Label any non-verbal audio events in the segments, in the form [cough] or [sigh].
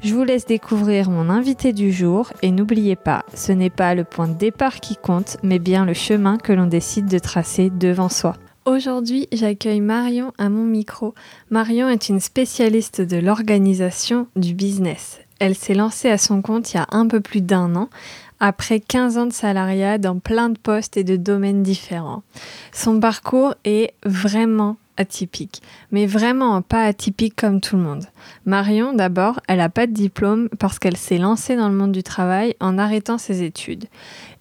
Je vous laisse découvrir mon invité du jour et n'oubliez pas, ce n'est pas le point de départ qui compte, mais bien le chemin que l'on décide de tracer devant soi. Aujourd'hui, j'accueille Marion à mon micro. Marion est une spécialiste de l'organisation du business. Elle s'est lancée à son compte il y a un peu plus d'un an, après 15 ans de salariat dans plein de postes et de domaines différents. Son parcours est vraiment atypique, mais vraiment pas atypique comme tout le monde. Marion, d'abord, elle n'a pas de diplôme parce qu'elle s'est lancée dans le monde du travail en arrêtant ses études.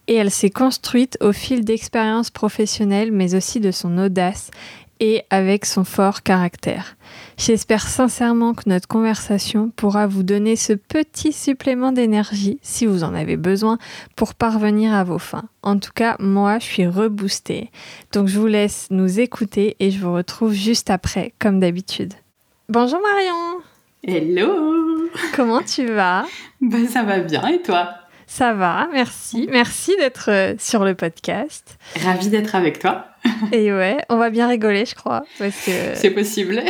Et elle s'est construite au fil d'expériences professionnelles, mais aussi de son audace et avec son fort caractère. J'espère sincèrement que notre conversation pourra vous donner ce petit supplément d'énergie, si vous en avez besoin, pour parvenir à vos fins. En tout cas, moi, je suis reboostée. Donc je vous laisse nous écouter et je vous retrouve juste après, comme d'habitude. Bonjour Marion Hello Comment tu vas? Ben ça va bien et toi? Ça va, merci. Merci d'être euh, sur le podcast. Ravie d'être avec toi. [laughs] Et ouais, on va bien rigoler, je crois. Parce que... C'est possible.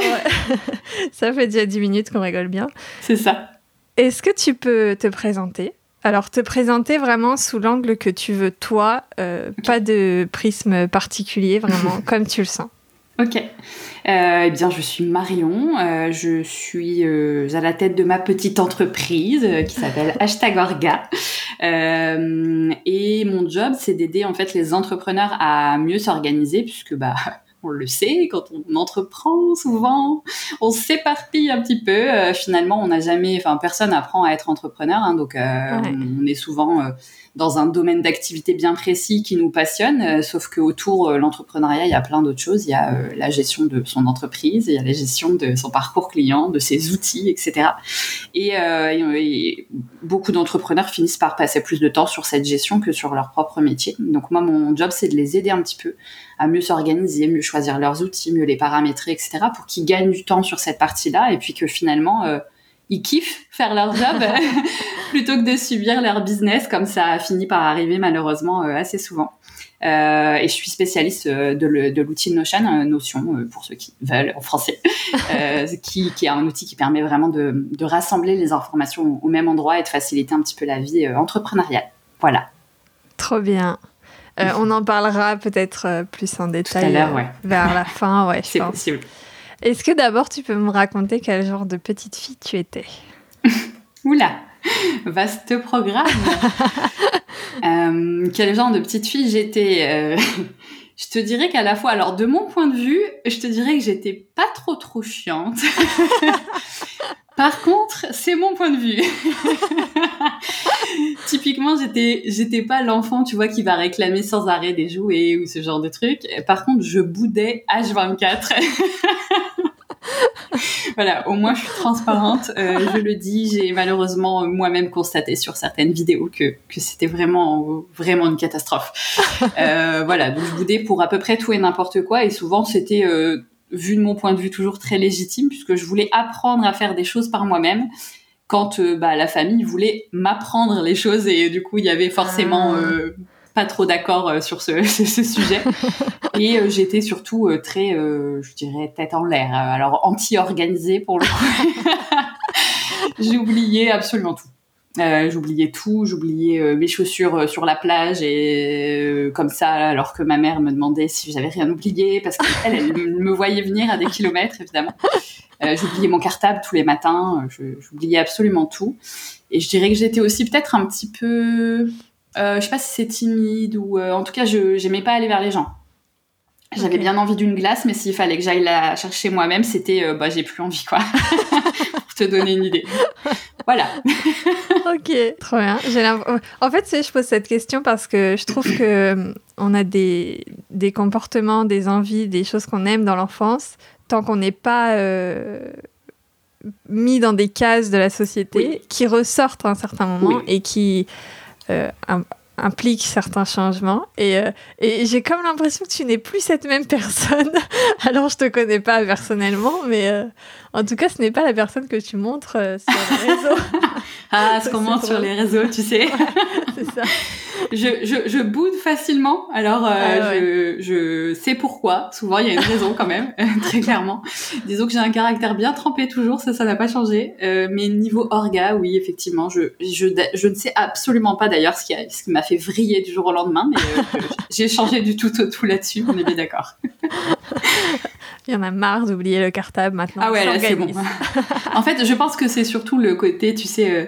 [laughs] ça fait déjà 10 minutes qu'on rigole bien. C'est ça. Est-ce que tu peux te présenter? Alors, te présenter vraiment sous l'angle que tu veux, toi, euh, pas de prisme particulier, vraiment, [laughs] comme tu le sens. Ok. Euh, eh bien, je suis Marion. Euh, je suis euh, à la tête de ma petite entreprise qui s'appelle [laughs] Hashtag Orga. et mon job, c'est d'aider en fait les entrepreneurs à mieux s'organiser, puisque bah [laughs] on le sait, quand on entreprend, souvent, on s'éparpille un petit peu. finalement, on n'a jamais, enfin, personne apprend à être entrepreneur, hein, donc on est souvent dans un domaine d'activité bien précis qui nous passionne, euh, sauf que autour euh, l'entrepreneuriat, il y a plein d'autres choses. Il y a euh, la gestion de son entreprise, il y a la gestion de son parcours client, de ses outils, etc. Et, et beaucoup d'entrepreneurs finissent par passer plus de temps sur cette gestion que sur leur propre métier. Donc moi, mon job, c'est de les aider un petit peu à mieux s'organiser, mieux choisir leurs outils, mieux les paramétrer, etc., pour qu'ils gagnent du temps sur cette partie-là, et puis que finalement ils kiffent faire leur job [laughs] [laughs] plutôt que de subir leur business comme ça a fini par arriver malheureusement euh, assez souvent. Euh, et je suis spécialiste euh, de l'outil Notion, Notion pour ceux qui veulent en français, [laughs] qui, qui, est un outil qui permet vraiment de, de, rassembler les informations au même endroit et de faciliter un petit peu la vie entrepreneuriale. Voilà. Trop bien. on en parlera peut-être plus en détail ouais. vers la fin, ouais, C'est possible. Est-ce que d'abord tu peux me raconter quel genre de petite fille tu étais [laughs] Oula, vaste programme. [laughs] euh, quel genre de petite fille j'étais euh, [laughs] Je te dirais qu'à la fois, alors de mon point de vue, je te dirais que j'étais pas trop trop chiante. Par contre, c'est mon point de vue. [laughs] Typiquement, j'étais, j'étais pas l'enfant, tu vois, qui va réclamer sans arrêt des jouets ou ce genre de trucs. Par contre, je boudais H24. [laughs] voilà, au moins je suis transparente. Euh, je le dis, j'ai malheureusement moi-même constaté sur certaines vidéos que, que c'était vraiment, vraiment une catastrophe. Euh, voilà, donc je boudais pour à peu près tout et n'importe quoi. Et souvent, c'était euh, vu de mon point de vue, toujours très légitime, puisque je voulais apprendre à faire des choses par moi-même quand euh, bah, la famille voulait m'apprendre les choses et du coup il y avait forcément ah. euh, pas trop d'accord euh, sur ce, [laughs] ce, sujet. [laughs] Et j'étais surtout très je dirais tête en l'air alors anti-organisée pour le coup. [laughs] J'ai oublié absolument tout euh, j'oubliais tout, j'oubliais euh, mes chaussures euh, sur la plage et comme ça, alors que ma mère me demandait si j'avais rien oublié parce qu'elle, elle [laughs] me voyait venir à des kilomètres évidemment. j'oubliais mon cartable tous les matins, j'oubliais absolument tout. Et je dirais que j'étais aussi peut-être un petit peu, je sais pas si c'est timide ou en tout cas, je j'aimais pas aller vers les gens. J'avais bien envie d'une glace, mais s'il fallait que j'aille la chercher moi-même, c'était bah j'ai plus envie quoi. [laughs] Pour te donner une idée. Voilà. [laughs] ok, trop bien. En fait, je pose cette question parce que je trouve que euh, on a des, des comportements, des envies, des choses qu'on aime dans l'enfance, tant qu'on n'est pas euh, mis dans des cases de la société qui ressortent à un certain moment et qui, euh, implique certains changements. Et, euh, et j'ai comme l'impression que tu n'es plus cette même personne. [laughs] Alors, je te connais pas personnellement, mais euh, en tout cas, ce n'est pas la personne que tu montres euh, sur les réseaux. [laughs] ah, ce qu'on montre sur les réseaux, tu sais. c'est ça. [laughs] Je, je, je, boude facilement, alors euh, ah je, je, sais pourquoi. Souvent, il y a une raison quand même, [laughs] très clairement. Disons que j'ai un caractère bien trempé toujours, ça, ça n'a pas changé. Euh, mais niveau orga, oui, effectivement, je, je, je ne sais absolument pas d'ailleurs ce qui, ce qui m'a fait vriller du jour au lendemain, mais euh, [laughs] j'ai changé du tout au tout là-dessus, on est bien d'accord. Il y en a marre d'oublier le cartable maintenant. Ah ouais, là c'est bon. en fait, je pense que c'est surtout le côté, tu sais, euh,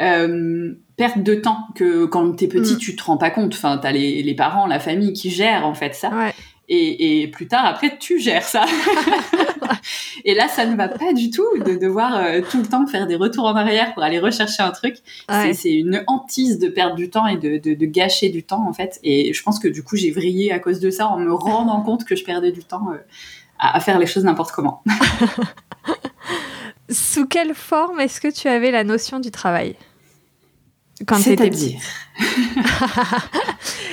euh perte de temps que quand t'es petit, mm. tu te rends pas compte. Enfin, t'as les, les parents, la famille qui gèrent en fait ça. Ouais. Et, et, plus tard, après, tu gères ça. [laughs] et là, ça ne va pas du tout de devoir euh, tout le temps faire des retours en arrière pour aller rechercher un truc. Ouais. C'est une hantise de perdre du temps et de, de, de, gâcher du temps, en fait. Et je pense que du coup, j'ai vrillé à cause de ça en me rendant compte que je perdais du temps. Euh, à, faire les choses n'importe comment. [laughs] Sous quelle forme est-ce que tu avais la notion du travail quand tu étais [laughs]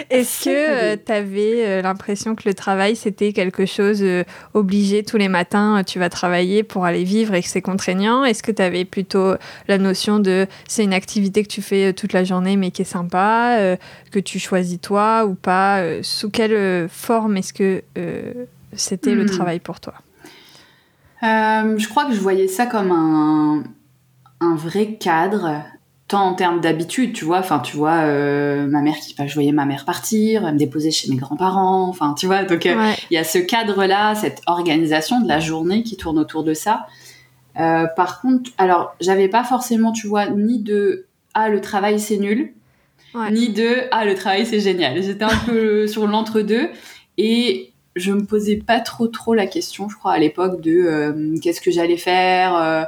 Est-ce que tu avais euh, l'impression que le travail, c'était quelque chose euh, obligé tous les matins, euh, tu vas travailler pour aller vivre et que c'est contraignant? Est-ce que tu avais plutôt la notion de c'est une activité que tu fais toute la journée mais qui est sympa, que tu choisis toi ou pas? Sous quelle forme est-ce que c'était le hmm. travail pour toi euh, Je crois que je voyais ça comme un, un vrai cadre, tant en termes d'habitude, tu vois. Enfin, tu vois, euh, ma mère qui, je voyais ma mère partir, me déposer chez mes grands-parents. Enfin, tu vois, donc euh, il y a ce cadre-là, cette organisation de la journée qui tourne autour de ça. par contre, alors, j'avais pas forcément, tu vois, ni de ah le travail c'est nul, ni de ah le travail c'est génial. J'étais un peu sur l'entre-deux et je me posais pas trop trop la question, je crois, à l'époque de euh, qu'est-ce que j'allais faire. Euh,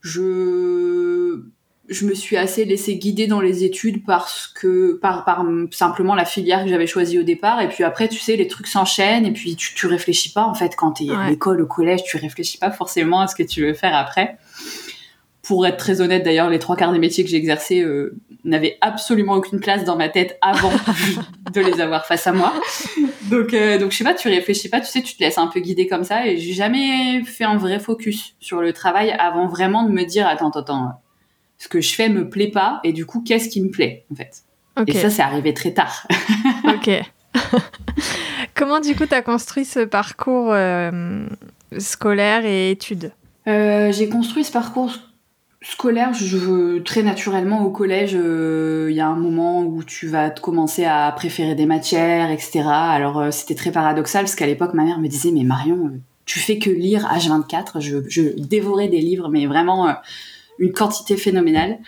je je me suis assez laissé guider dans les études parce que par, par simplement la filière que j'avais choisie au départ et puis après tu sais les trucs s'enchaînent et puis tu, tu réfléchis pas en fait quand tu es à l'école au collège tu réfléchis pas forcément à ce que tu veux faire après pour être très honnête d'ailleurs les trois quarts des métiers que j'ai exercés euh, n'avait absolument aucune place dans ma tête avant [laughs] de les avoir face à moi. Donc, euh, donc je sais pas, tu réfléchis pas, tu sais, tu te laisses un peu guider comme ça. Et j'ai jamais fait un vrai focus sur le travail avant vraiment de me dire, attends, attends, attends, ce que je fais me plaît pas. Et du coup, qu'est-ce qui me plaît, en fait? Et ça, c'est arrivé très tard. [laughs] ok. [laughs] Comment, du coup, tu as construit ce parcours euh, scolaire et études? Euh, J'ai construit ce parcours scolaire, veux très naturellement au collège, euh, il y a un moment où tu vas commencer à préférer des matières, etc. Alors euh, c'était très paradoxal parce qu'à l'époque ma mère me disait mais Marion, euh, tu fais que lire H24, je, je dévorais des livres mais vraiment une quantité phénoménale.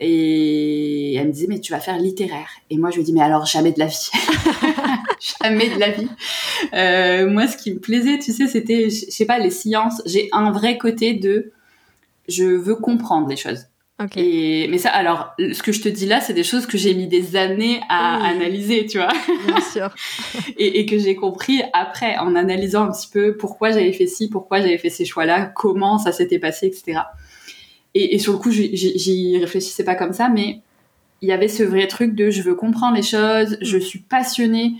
Et elle me disait mais tu vas faire littéraire. Et moi je lui dis mais alors jamais de la vie, [laughs] jamais de la vie. moi ce qui me plaisait, tu sais, c'était je sais pas les sciences. J'ai un vrai côté de je veux comprendre les choses. Et, mais ça, alors, ce que je te dis là, c'est des choses que j'ai mis des années à analyser, tu vois. Bien sûr. [laughs] et, et, que j'ai compris après, en analysant un petit peu pourquoi j'avais fait ci, pourquoi j'avais fait ces choix-là, comment ça s'était passé, etc. Et, et, sur le coup, j'y réfléchissais pas comme ça, mais il y avait ce vrai truc de je veux comprendre les choses, je suis passionnée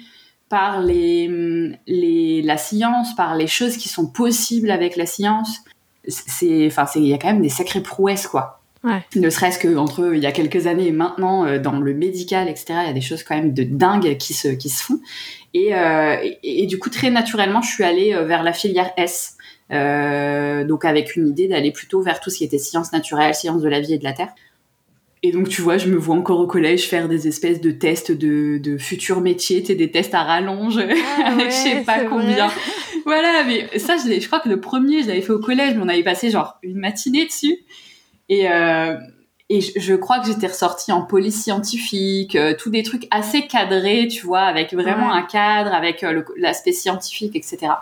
par les, les, la science, par les choses qui sont possibles avec la science c'est, enfin, il y a quand même des sacrées prouesses, quoi. Ouais. Ne serait-ce que entre il y a quelques années et maintenant, euh, dans le médical, etc., il y a des choses quand même de dingue qui se, qui se font. Et, euh, et, du coup, très naturellement, je suis allée euh, vers la filière S. Euh, donc avec une idée d'aller plutôt vers tout ce qui était sciences naturelles, sciences de la vie et de la terre. Et donc, tu vois, je me vois encore au collège faire des espèces de tests de, de futurs métiers, des tests à rallonge, ah avec [laughs] je sais pas combien. Voilà, mais ça, je, je crois que le premier, je l'avais fait au collège, mais on avait passé genre une matinée dessus. Et, euh, et je, crois que j'étais ressortie en police scientifique, euh, tous des trucs assez cadrés, tu vois, avec vraiment un cadre, avec euh, l'aspect scientifique, etc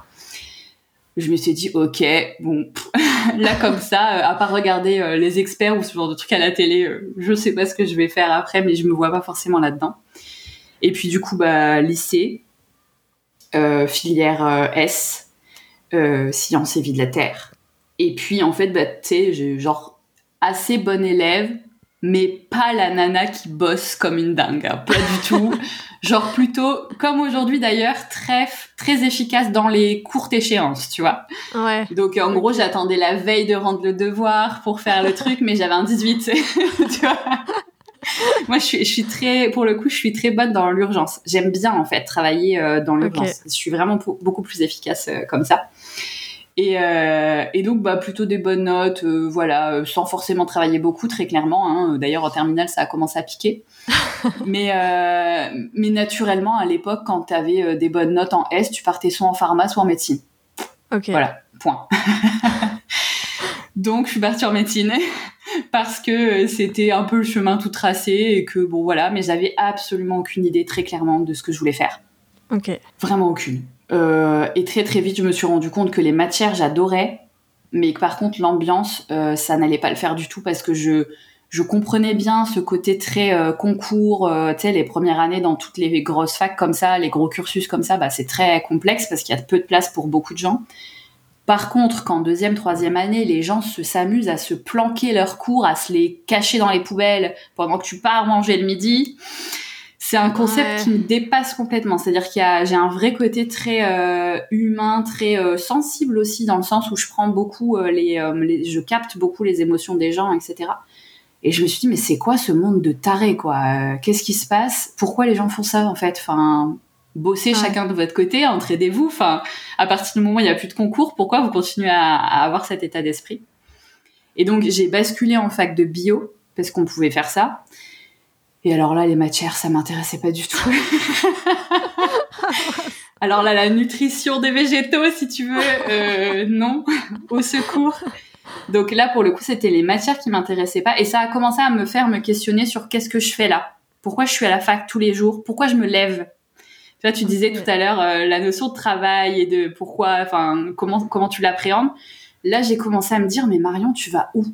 je me suis dit ok bon [laughs] là comme ça à part regarder les experts ou ce genre de trucs à la télé je sais pas ce que je vais faire après mais je me vois pas forcément là dedans et puis du coup bah lycée filière S sciences et vie de la terre et puis en fait bah tu sais j'ai genre assez bon élève mais pas la nana qui bosse comme une dingue, hein, pas du tout. [laughs] Genre plutôt, comme aujourd'hui d'ailleurs, très très efficace dans les courtes échéances, tu vois. Ouais. Donc en gros, j'attendais la veille de rendre le devoir pour faire le truc, mais j'avais un 18, [laughs] tu vois. [laughs] Moi, je suis, je suis très, pour le coup, je suis très bonne dans l'urgence. J'aime bien en fait travailler euh, dans l'urgence. Je suis vraiment beaucoup plus efficace euh, comme ça. Et, euh, et, donc, bah, plutôt des bonnes notes, euh, voilà, euh, sans forcément travailler beaucoup, très clairement. Hein. D'ailleurs, en terminale, ça a commencé à piquer. [laughs] mais, mais naturellement, à l'époque, quand tu avais des bonnes notes en S, tu partais soit en pharma, soit en médecine. Ok. Voilà, point. [laughs] donc, je suis partie en médecine parce que c'était un peu le chemin tout tracé et que, bon, voilà, mais j'avais absolument aucune idée, très clairement, de ce que je voulais faire. Ok. Vraiment aucune. Euh, et très très vite, je me suis rendu compte que les matières, j'adorais, mais que par contre, l'ambiance, euh, ça n'allait pas le faire du tout parce que je, je comprenais bien ce côté très euh, concours, euh, tu sais, les premières années dans toutes les grosses facs comme ça, les gros cursus comme ça, bah, c'est très complexe parce qu'il y a peu de place pour beaucoup de gens. Par contre, qu'en deuxième, troisième année, les gens se s'amusent à se planquer leurs cours, à se les cacher dans les poubelles pendant que tu pars manger le midi, c'est un concept Ouais. qui me dépasse complètement. C'est-à-dire qu'il y a, j'ai un vrai côté très euh, humain, très euh, sensible aussi, dans le sens où je prends beaucoup euh, les, les- je capte beaucoup les émotions des gens, etc. Et je me suis dit, mais c'est quoi ce monde de tarés, quoi? Qu'est-ce qui se passe? Pourquoi les gens font ça, en fait? Enfin, bossez Ouais. chacun de votre côté, entraidez-vous. Enfin, à partir du moment où il n'y a plus de concours, pourquoi vous continuez à, à avoir cet état d'esprit? Et donc, j'ai basculé en fac de bio, parce qu'on pouvait faire ça. Et alors là, les matières, ça m'intéressait pas du tout. [laughs] alors là, la nutrition des végétaux, si tu veux, euh, non, au secours. Donc là, pour le coup, c'était les matières qui m'intéressaient pas. Et ça a commencé à me faire me questionner sur qu'est-ce que je fais là? Pourquoi je suis à la fac tous les jours? Pourquoi je me lève? Tu vois, tu disais tout à l'heure euh, la notion de travail et de pourquoi, enfin, comment, comment tu l'appréhendes. Là, j'ai commencé à me dire, mais Marion, tu vas où?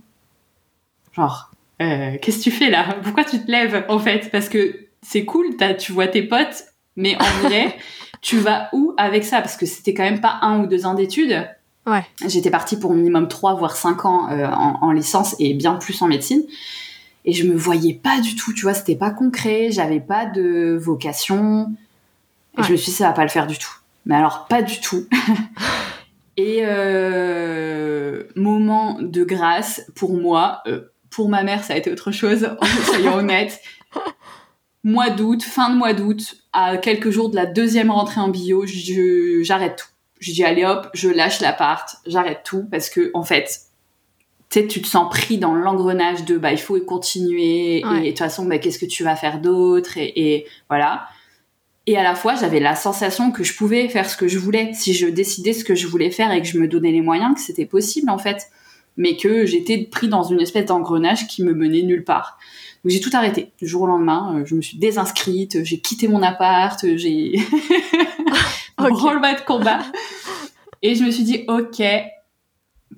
Genre, euh, qu'est-ce que tu fais là? Pourquoi tu te lèves en fait? Parce que c'est cool, t'as- tu vois tes potes, mais en vrai, [laughs] tu vas où avec ça? Parce que c'était quand même pas un ou deux ans d'études. Ouais. J'étais partie pour minimum 3 voire 5 ans euh, en, en licence et bien plus en médecine. Et je me voyais pas du tout, tu vois, c'était pas concret, j'avais pas de vocation. Et Ouais. je me suis dit, ça va pas le faire du tout. Mais alors, pas du tout. [laughs] et euh, moment de grâce pour moi, euh, pour ma mère, ça a été autre chose, [laughs] soyons honnêtes. Mois d'août, fin de mois d'août, à quelques jours de la deuxième rentrée en bio, j'arrête tout. Je dis allez hop, je lâche l'appart, j'arrête tout parce que en fait, tu tu te sens pris dans l'engrenage de bah il faut continuer Ouais. et de toute façon bah qu'est-ce que tu vas faire d'autre et, et voilà. Et à la fois, j'avais la sensation que je pouvais faire ce que je voulais si je décidais ce que je voulais faire et que je me donnais les moyens, que c'était possible en fait, mais que j'étais pris dans une espèce d'engrenage qui me menait nulle part. Donc j'ai tout arrêté du jour au lendemain. euh, Je me suis désinscrite, j'ai quitté mon appart, euh, j'ai [laughs] [laughs] Ok. branle-bas de combat. Et je me suis dit, ok,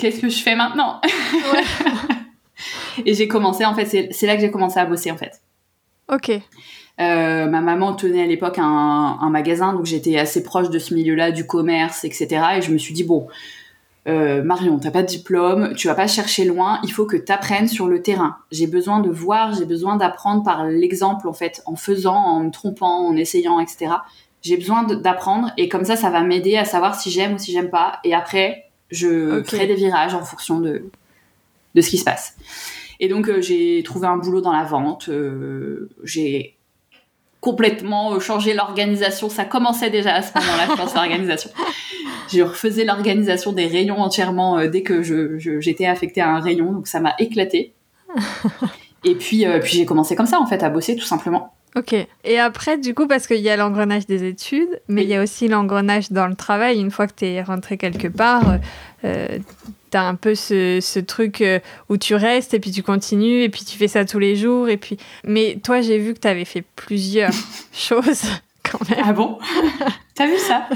qu'est-ce que je fais maintenant? [laughs] Et j'ai commencé, en fait, c'est là que j'ai commencé à bosser, en fait. Ok. Euh, ma maman tenait à l'époque un, un magasin, donc j'étais assez proche de ce milieu-là, du commerce, etc. Et je me suis dit, bon, euh, Marion, t'as pas de diplôme, tu vas pas chercher loin, il faut que t'apprennes sur le terrain. J'ai besoin de voir, j'ai besoin d'apprendre par l'exemple, en fait, en faisant, en me trompant, en essayant, etc. J'ai besoin d'apprendre, et comme ça, ça va m'aider à savoir si j'aime ou si j'aime pas. Et après, je Ok. ferai des virages en fonction de, de ce qui se passe. Et donc, euh, j'ai trouvé un boulot dans la vente, euh, j'ai complètement euh, changé l'organisation. Ça commençait déjà à ce moment-là, je pense, l'organisation. [laughs] Je refaisais l'organisation des rayons entièrement euh, dès que je- je- j'étais affectée à un rayon, donc ça m'a éclaté. [laughs] Et puis, euh, puis j'ai commencé comme ça, en fait, à bosser tout simplement. Ok. Et après, du coup, parce qu'il y a l'engrenage des études, mais il y a aussi l'engrenage dans le travail. Une fois que tu es rentré quelque part, euh, tu as un peu ce, ce truc euh, où tu restes et puis tu continues et puis tu fais ça tous les jours. Et puis... Mais toi, j'ai vu que tu avais fait plusieurs [laughs] choses [laughs] quand même. Ah bon [laughs] T'as vu ça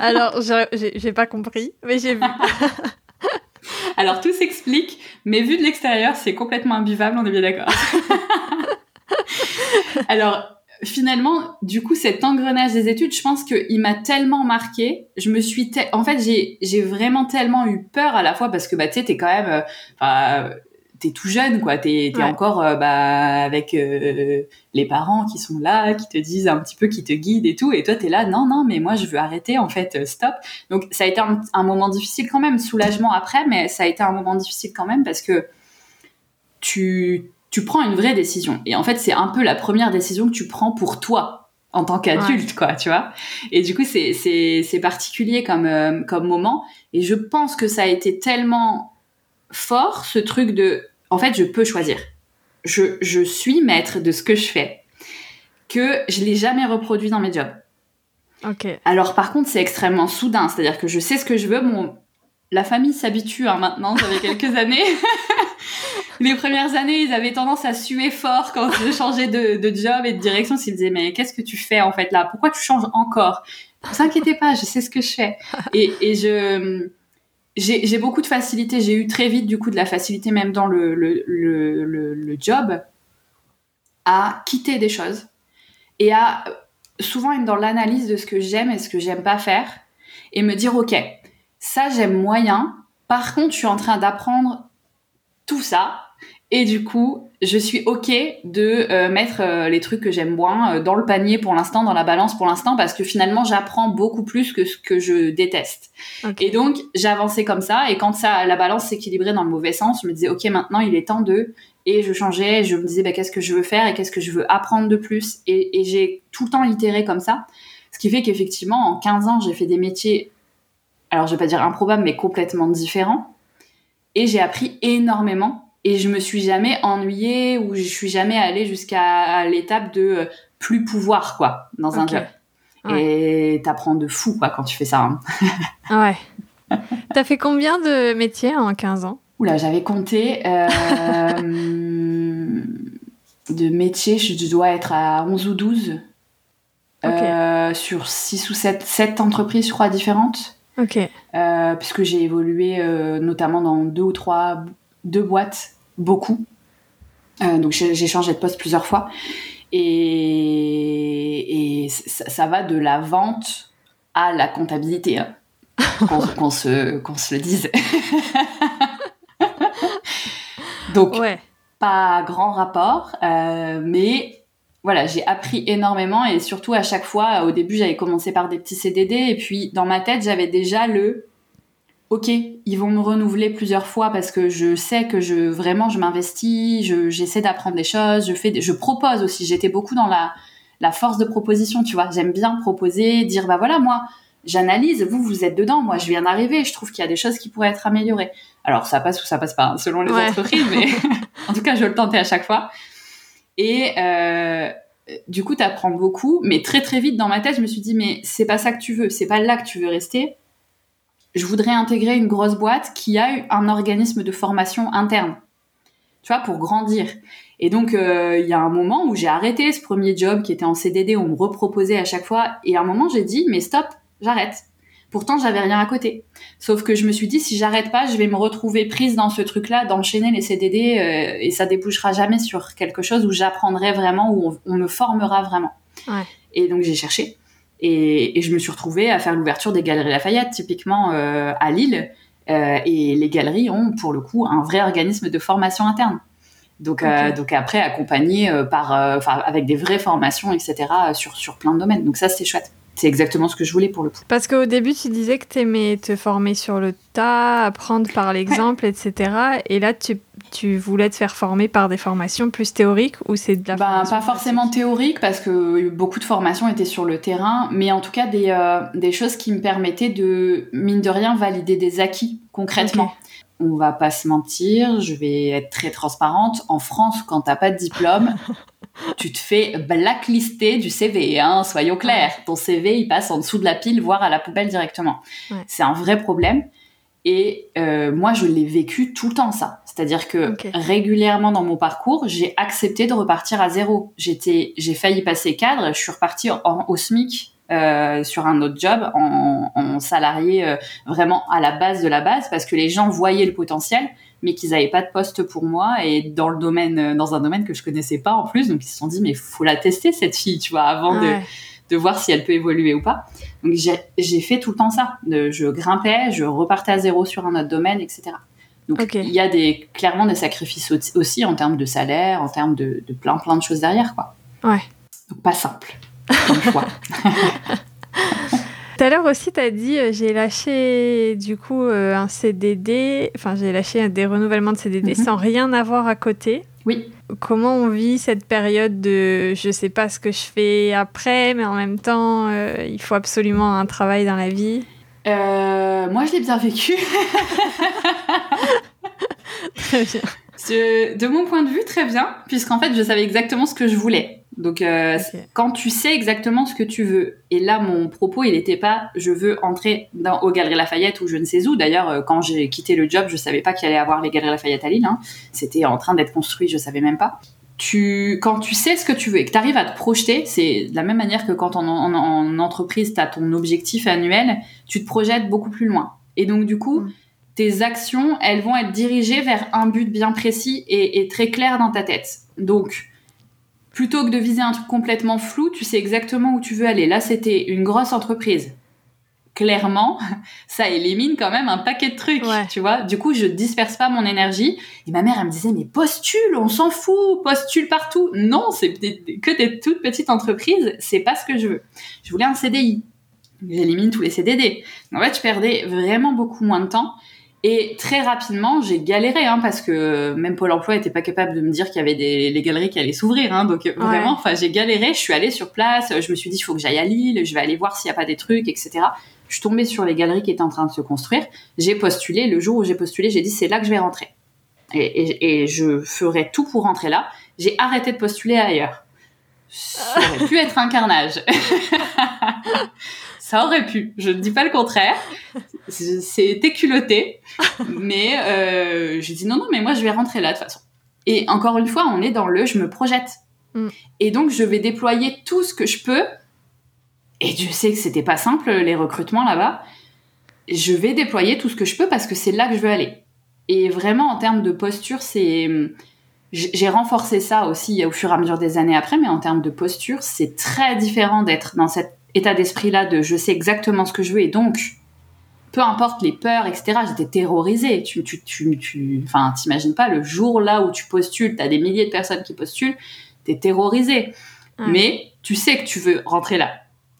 Alors, j'ai- pas compris, mais j'ai vu. Alors tout s'explique, mais vu de l'extérieur, c'est complètement imbuvable, on est bien d'accord. [laughs] Alors finalement, du coup, cet engrenage des études, je pense qu'il m'a tellement marqué. Je me suis, te- en fait, j'ai vraiment tellement eu peur à la fois parce que bah tu sais, t'es quand même, euh, t'es tout jeune, quoi. T'es es encore euh, bah, avec euh, les parents qui sont là, qui te disent un petit peu, qui te guident et tout. Et toi, t'es là, non, non, mais moi, je veux arrêter, en fait, stop. Donc, ça a été un, moment difficile quand même, soulagement après, mais ça a été un moment difficile quand même parce que tu, tu prends une vraie décision. Et en fait, c'est un peu la première décision que tu prends pour toi en tant qu'adulte, quoi, tu vois. Et du coup, c'est particulier comme, comme moment. Et je pense que ça a été tellement fort ce truc de en fait je peux choisir je, je suis maître de ce que je fais que je l'ai jamais reproduit dans mes jobs ok alors par contre c'est extrêmement soudain c'est à dire que je sais ce que je veux mon la famille s'habitue hein, maintenant ça fait quelques [laughs] années. [laughs] Les premières années ils avaient tendance à suer fort quand je changeais de, de job et de direction s'ils disaient mais qu'est-ce que tu fais en fait là? Pourquoi tu changes encore? Ne vous inquiétez pas je sais ce que je fais. Et, et je j'ai beaucoup de facilité. J'ai eu très vite, du coup, de la facilité, même dans le, le, le, le, job, à quitter des choses et à souvent être dans l'analyse de ce que j'aime et ce que j'aime pas faire et me dire, OK, ça, j'aime moyen. Par contre, je suis en train d'apprendre tout ça et du coup, je suis ok de euh, mettre euh, les trucs que j'aime moins euh, dans le panier pour l'instant, dans la balance pour l'instant, parce que finalement, j'apprends beaucoup plus que ce que je déteste. Et donc, j'ai avancé comme ça. Et quand ça, la balance s'équilibrait dans le mauvais sens, je me disais, ok, maintenant, il est temps de. Et je changeais. Et je me disais, bah, qu'est-ce que je veux faire et qu'est-ce que je veux apprendre de plus. Et, et j'ai tout le temps itéré comme ça. Ce qui fait qu'effectivement, en 15 ans, j'ai fait des métiers, alors je vais pas dire improbables, mais complètement différents. Et j'ai appris énormément et je me suis jamais ennuyée ou je suis jamais allée jusqu'à l'étape de euh, plus pouvoir quoi dans un job. Et t'apprends de fou quoi quand tu fais ça. Hein. [laughs] ouais. T'as fait combien de métiers en 15 ans? Oula, j'avais compté. Euh, [laughs] de métiers, je dois être à 11 ou 12. Euh, sur 6 ou 7, 7 entreprises, je crois, différentes. Ok. puisque j'ai évolué notamment dans deux ou trois deux boîtes beaucoup. Euh, donc j'ai changé de poste plusieurs fois. Et, et ça, va de la vente à la comptabilité. Hein. [laughs] Qu'on se, se le dise. [laughs] donc, pas grand rapport, euh, mais voilà, j'ai appris énormément et surtout à chaque fois, au début, j'avais commencé par des petits CDD et puis dans ma tête, j'avais déjà le ok, ils vont me renouveler plusieurs fois parce que je sais que je vraiment je m'investis, j'essaie d'apprendre des choses, je fais, je propose aussi. J'étais beaucoup dans la la force de proposition, tu vois. J'aime bien proposer, dire bah voilà moi j'analyse, vous vous êtes dedans, moi je viens d'arriver, je trouve qu'il y a des choses qui pourraient être améliorées. Alors ça passe ou ça passe pas hein, selon les entreprises, mais [laughs] en tout cas je le tentais à chaque fois. Et euh, du coup, tu apprends beaucoup, mais très très vite dans ma tête, je me suis dit mais c'est pas ça que tu veux, c'est pas là que tu veux rester je voudrais intégrer une grosse boîte qui a un organisme de formation interne, tu vois, pour grandir. Et donc, euh, il y a un moment où j'ai arrêté ce premier job qui était en CDD, on me reproposait à chaque fois, et à un moment, j'ai dit, mais stop, j'arrête. Pourtant, j'avais rien à côté. Sauf que je me suis dit, si j'arrête pas, je vais me retrouver prise dans ce truc-là, d'enchaîner les CDD, euh, et ça débouchera jamais sur quelque chose où j'apprendrai vraiment, où on, me formera vraiment. Et donc, j'ai cherché. Et, je me suis retrouvée à faire l'ouverture des galeries Lafayette, typiquement euh, à Lille. Euh, et les galeries ont, pour le coup, un vrai organisme de formation interne. Donc, euh, donc après, accompagné par, avec des vraies formations, etc., sur, sur plein de domaines. Donc ça, c'est chouette. C'est exactement ce que je voulais pour le coup. Parce qu'au début, tu disais que tu aimais te former sur le tas, apprendre par l'exemple, etc. Et là, tu, tu, voulais te faire former par des formations plus théoriques ou c'est de la bah, Pas forcément théorique parce que beaucoup de formations étaient sur le terrain, mais en tout cas des, euh, des choses qui me permettaient de, mine de rien, valider des acquis concrètement. On va pas se mentir, je vais être très transparente. En France, quand t'as pas de diplôme, [laughs] tu te fais blacklister du CV, hein, soyons clairs. Ton CV, il passe en dessous de la pile, voire à la poubelle directement. C'est un vrai problème. Et euh, moi, je l'ai vécu tout le temps, ça. C'est-à-dire que régulièrement dans mon parcours, j'ai accepté de repartir à zéro. J'étais, j'ai failli passer cadre, je suis repartie en, au SMIC euh, sur un autre job, en, salarié euh, vraiment à la base de la base, parce que les gens voyaient le potentiel mais qu'ils n'avaient pas de poste pour moi et dans le domaine, euh, dans un domaine que je connaissais pas en plus. Donc ils se sont dit mais faut la tester cette fille, tu vois, avant de, de voir si elle peut évoluer ou pas. Donc j'ai fait tout le temps ça. je grimpais, je repartais à zéro sur un autre domaine, etc. Donc il y a des, clairement des sacrifices aussi en termes de salaire, en termes de, plein plein de choses derrière. Quoi. Ouais. Donc pas simple comme choix. [laughs] Tout à l'heure aussi, tu as dit euh, j'ai lâché du coup euh, un CDD, enfin j'ai lâché des renouvellements de CDD mhm. sans rien avoir à côté. Oui. Comment on vit cette période de je sais pas ce que je fais après, mais en même temps, euh, il faut absolument un travail dans la vie? Moi, je l'ai bien vécu. [laughs] très bien. De mon point de vue, très bien, puisqu'en fait, je savais exactement ce que je voulais. Donc, euh, quand tu sais exactement ce que tu veux, et là, mon propos, il n'était pas je veux entrer dans, aux Galeries Lafayette ou je ne sais où. D'ailleurs, euh, quand j'ai quitté le job, je savais pas qu'il allait avoir les Galeries Lafayette à Lille. Hein. C'était en train d'être construit, je savais même pas. Tu, quand tu sais ce que tu veux et que tu arrives à te projeter, c'est de la même manière que quand en, en, entreprise, tu as ton objectif annuel, tu te projettes beaucoup plus loin. Et donc, du coup, mm. tes actions, elles vont être dirigées vers un but bien précis et, et très clair dans ta tête. Donc, plutôt que de viser un truc complètement flou, tu sais exactement où tu veux aller. Là, c'était une grosse entreprise. Clairement, [laughs] ça élimine quand même un paquet de trucs, tu vois. Du coup, je disperse pas mon énergie. Et ma mère, elle me disait, mais postule, on s'en fout, postule partout. Non, c'est que des toutes petites entreprises, c'est pas ce que je veux. Je voulais un CDI. J'élimine tous les CDD. En fait, je perdais vraiment beaucoup moins de temps. Et très rapidement, j'ai galéré, hein, parce que même Pôle Emploi était pas capable de me dire qu'il y avait des les galeries qui allaient s'ouvrir. Hein, donc vraiment, enfin, j'ai galéré. Je suis allée sur place. Je me suis dit, il faut que j'aille à Lille. Je vais aller voir s'il y a pas des trucs, etc. Je suis tombée sur les galeries qui étaient en train de se construire. J'ai postulé. Le jour où j'ai postulé, j'ai dit, c'est là que je vais rentrer. Et, et, et, je ferai tout pour rentrer là. J'ai arrêté de postuler ailleurs. Ça aurait pu être un carnage. [laughs] ça aurait pu. Je ne dis pas le contraire. [laughs] C'était culotté. mais euh, j'ai dit non, non, mais moi je vais rentrer là de toute façon. Et encore une fois, on est dans le je me projette. Mm. Et donc je vais déployer tout ce que je peux. Et je sais que c'était pas simple les recrutements là-bas. Je vais déployer tout ce que je peux parce que c'est là que je veux aller. Et vraiment en termes de posture, c'est j'ai renforcé ça aussi au fur et à mesure des années après, mais en termes de posture, c'est très différent d'être dans cet état d'esprit-là de je sais exactement ce que je veux et donc, peu importe les peurs, etc., j'étais terrorisée. Tu, tu, tu, tu, enfin, t'imagines pas le jour là où tu postules, t'as des milliers de personnes qui postulent, t'es terrorisée. Mais tu sais que tu veux rentrer là.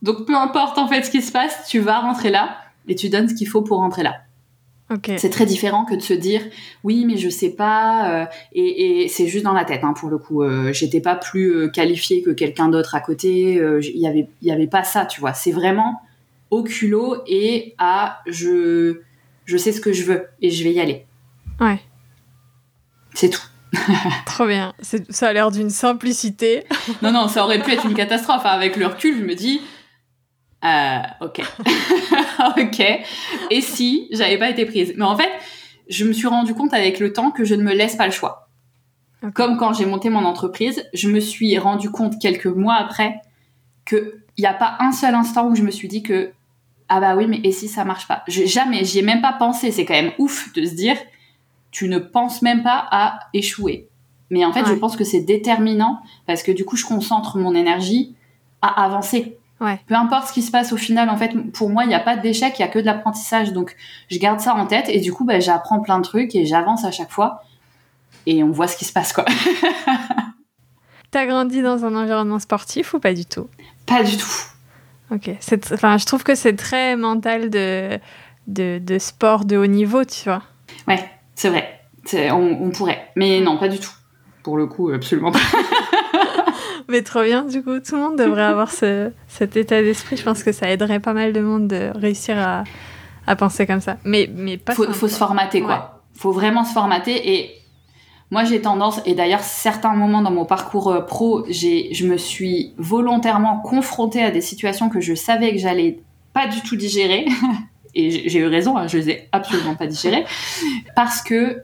Donc, peu importe en fait ce qui se passe, tu vas rentrer là et tu donnes ce qu'il faut pour rentrer là. C'est très différent que de se dire oui mais je sais pas euh, et, et c'est juste dans la tête hein, pour le coup. Euh, J'étais pas plus euh, qualifiée que quelqu'un d'autre à côté. Euh, il y avait il y avait pas ça tu vois. C'est vraiment au culot et à je je sais ce que je veux et je vais y aller. Ouais. C'est tout. [laughs] Trop bien. Ça a l'air d'une simplicité. non non ça aurait pu être une catastrophe. Hein. Avec le recul je me dis euh, ok. [laughs] ok. Et si j'avais pas été prise? Mais en fait, je me suis rendu compte avec le temps que je ne me laisse pas le choix. Comme quand j'ai monté mon entreprise, je me suis rendu compte quelques mois après qu'il n'y a pas un seul instant où je me suis dit que ah bah oui, mais et si ça marche pas Jamais, j'y ai même pas pensé. C'est quand même ouf de se dire tu ne penses même pas à échouer. Mais en fait, je pense que c'est déterminant parce que du coup, je concentre mon énergie à avancer. Peu importe ce qui se passe au final, en fait, pour moi, il n'y a pas d'échec, il y a que de l'apprentissage. Donc, je garde ça en tête et du coup, bah, j'apprends plein de trucs et j'avance à chaque fois. Et on voit ce qui se passe, quoi. [laughs] T'as grandi dans un environnement sportif ou pas du tout? Pas du tout. Ok. Enfin, je trouve que c'est très mental de, de, de, sport de haut niveau, tu vois. Ouais, c'est vrai. On, on pourrait. Mais non, pas du tout. Pour le coup, absolument pas. [laughs] [laughs] Mais trop bien, du coup, tout le monde devrait avoir ce, cet état d'esprit. Je pense que ça aiderait pas mal de monde de réussir à, à penser comme ça. Mais, mais pas faut, faut se formater, quoi. Faut vraiment se formater. Et moi, j'ai tendance, et d'ailleurs, certains moments dans mon parcours euh, pro, j'ai, je me suis volontairement confrontée à des situations que je savais que j'allais pas du tout digérer. [laughs] et j'ai eu raison, hein, je les ai absolument pas digérées. [laughs] Parce que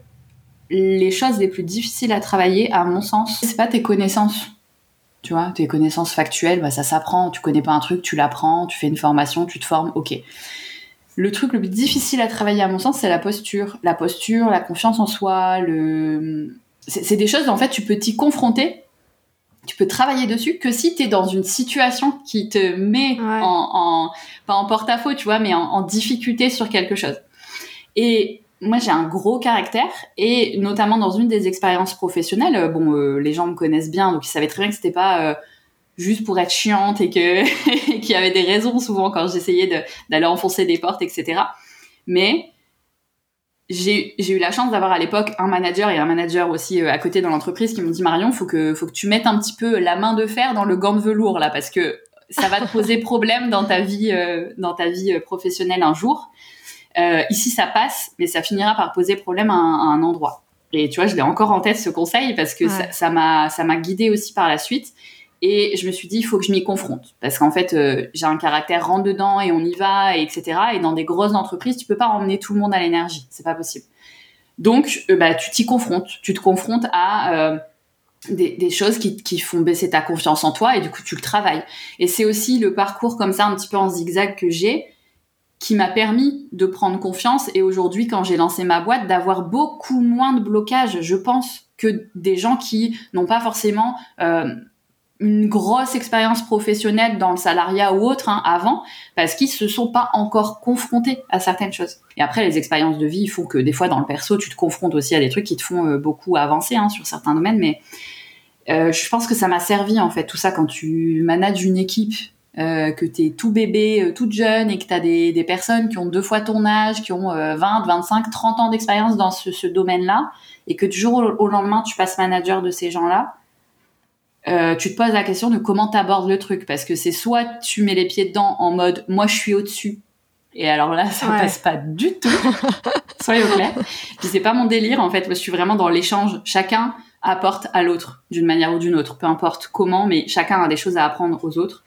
les choses les plus difficiles à travailler, à mon sens, c'est pas tes connaissances tu vois, tes connaissances factuelles, bah, ça s'apprend. Tu connais pas un truc, tu l'apprends, tu fais une formation, tu te formes, ok. Le truc le plus difficile à travailler, à mon sens, c'est la posture. La posture, la confiance en soi, le... C'est des choses, en fait, tu peux t'y confronter, tu peux travailler dessus que si tu es dans une situation qui te met en, pas en porte-à-faux, tu vois, mais en, en difficulté sur quelque chose. Et moi j'ai un gros caractère et notamment dans une des expériences professionnelles, euh, bon, euh, les gens me connaissent bien, donc ils savaient très bien que c'était pas euh, juste pour être chiante et que [laughs] qu'il y avait des raisons souvent quand j'essayais d'aller enfoncer des portes, etc. Mais j'ai eu la chance d'avoir à l'époque un manager et un manager aussi à côté dans l'entreprise qui m'ont dit Marion, faut que faut que tu mettes un petit peu la main de fer dans le gant de velours là parce que ça va te poser problème dans ta vie dans ta vie professionnelle un jour. Euh, ici, ça passe, mais ça finira par poser problème à un, endroit. Et tu vois, je l'ai encore en tête ce conseil parce que ça m'a ça m'a guidé aussi par la suite. Et je me suis dit, il faut que je m'y confronte. Parce qu'en fait, euh, j'ai un caractère rentre dedans et on y va, et etc. Et dans des grosses entreprises, tu peux pas emmener tout le monde à l'énergie. C'est pas possible. Donc, euh, bah, tu t'y confrontes. Tu te confrontes à des, des, choses qui, qui font baisser ta confiance en toi et du coup, tu le travailles. Et c'est aussi le parcours comme ça, un petit peu en zigzag que j'ai qui m'a permis de prendre confiance. Et aujourd'hui quand j'ai lancé ma boîte d'avoir beaucoup moins de blocages je pense que des gens qui n'ont pas forcément euh, une grosse expérience professionnelle dans le salariat ou autre hein, avant parce qu'ils se sont pas encore confrontés à certaines choses. Et après les expériences de vie font que des fois dans le perso tu te confrontes aussi à des trucs qui te font euh, beaucoup avancer hein, sur certains domaines. Mais euh, je pense que ça m'a servi en fait tout ça quand tu manages une équipe euh, que tu es tout bébé, euh, toute jeune et que tu as des, des, personnes qui ont deux fois ton âge, qui ont 20, 25, 30 ans d'expérience dans ce, ce domaine-là, et que du jour au, lendemain, tu passes manager de ces gens-là, euh, tu te poses la question de comment tu abordes le truc. Parce que c'est soit tu mets les pieds dedans en mode moi je suis au-dessus, et alors là, ça passe pas du tout. [laughs] Soyez au clair. Puis c'est pas mon délire, en fait. je suis vraiment dans l'échange. Chacun apporte à l'autre d'une manière ou d'une autre. Peu importe comment, mais chacun a des choses à apprendre aux autres.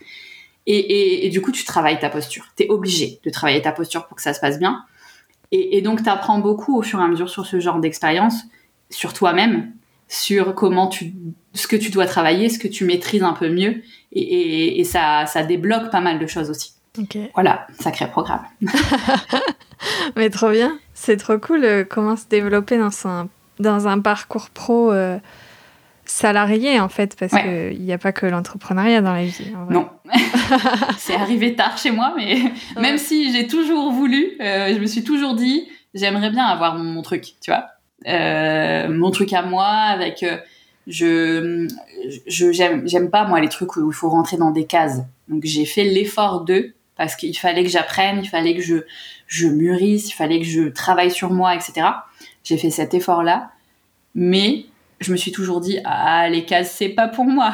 Et, et, du coup, tu travailles ta posture. Tu es obligé de travailler ta posture pour que ça se passe bien. Et, et donc, tu apprends beaucoup au fur et à mesure sur ce genre d'expérience, sur toi-même, sur comment tu, ce que tu dois travailler, ce que tu maîtrises un peu mieux. Et, ça, ça débloque pas mal de choses aussi. Voilà, sacré programme. [laughs] Mais trop bien. C'est trop cool euh, comment se développer dans un, dans un parcours pro. Euh, salarié en fait, parce qu'il n'y a pas que l'entrepreneuriat dans la vie. Non, [laughs] c'est arrivé tard chez moi, mais même si j'ai toujours voulu, euh, je me suis toujours dit, j'aimerais bien avoir mon, truc, tu vois, euh, mon truc à moi avec. Euh, je je j'aime pas moi les trucs où il faut rentrer dans des cases. Donc j'ai fait l'effort de parce qu'il fallait que j'apprenne, il fallait que je je mûrisse, il fallait que je travaille sur moi, etc. J'ai fait cet effort là, mais je me suis toujours dit ah les cases c'est pas pour moi.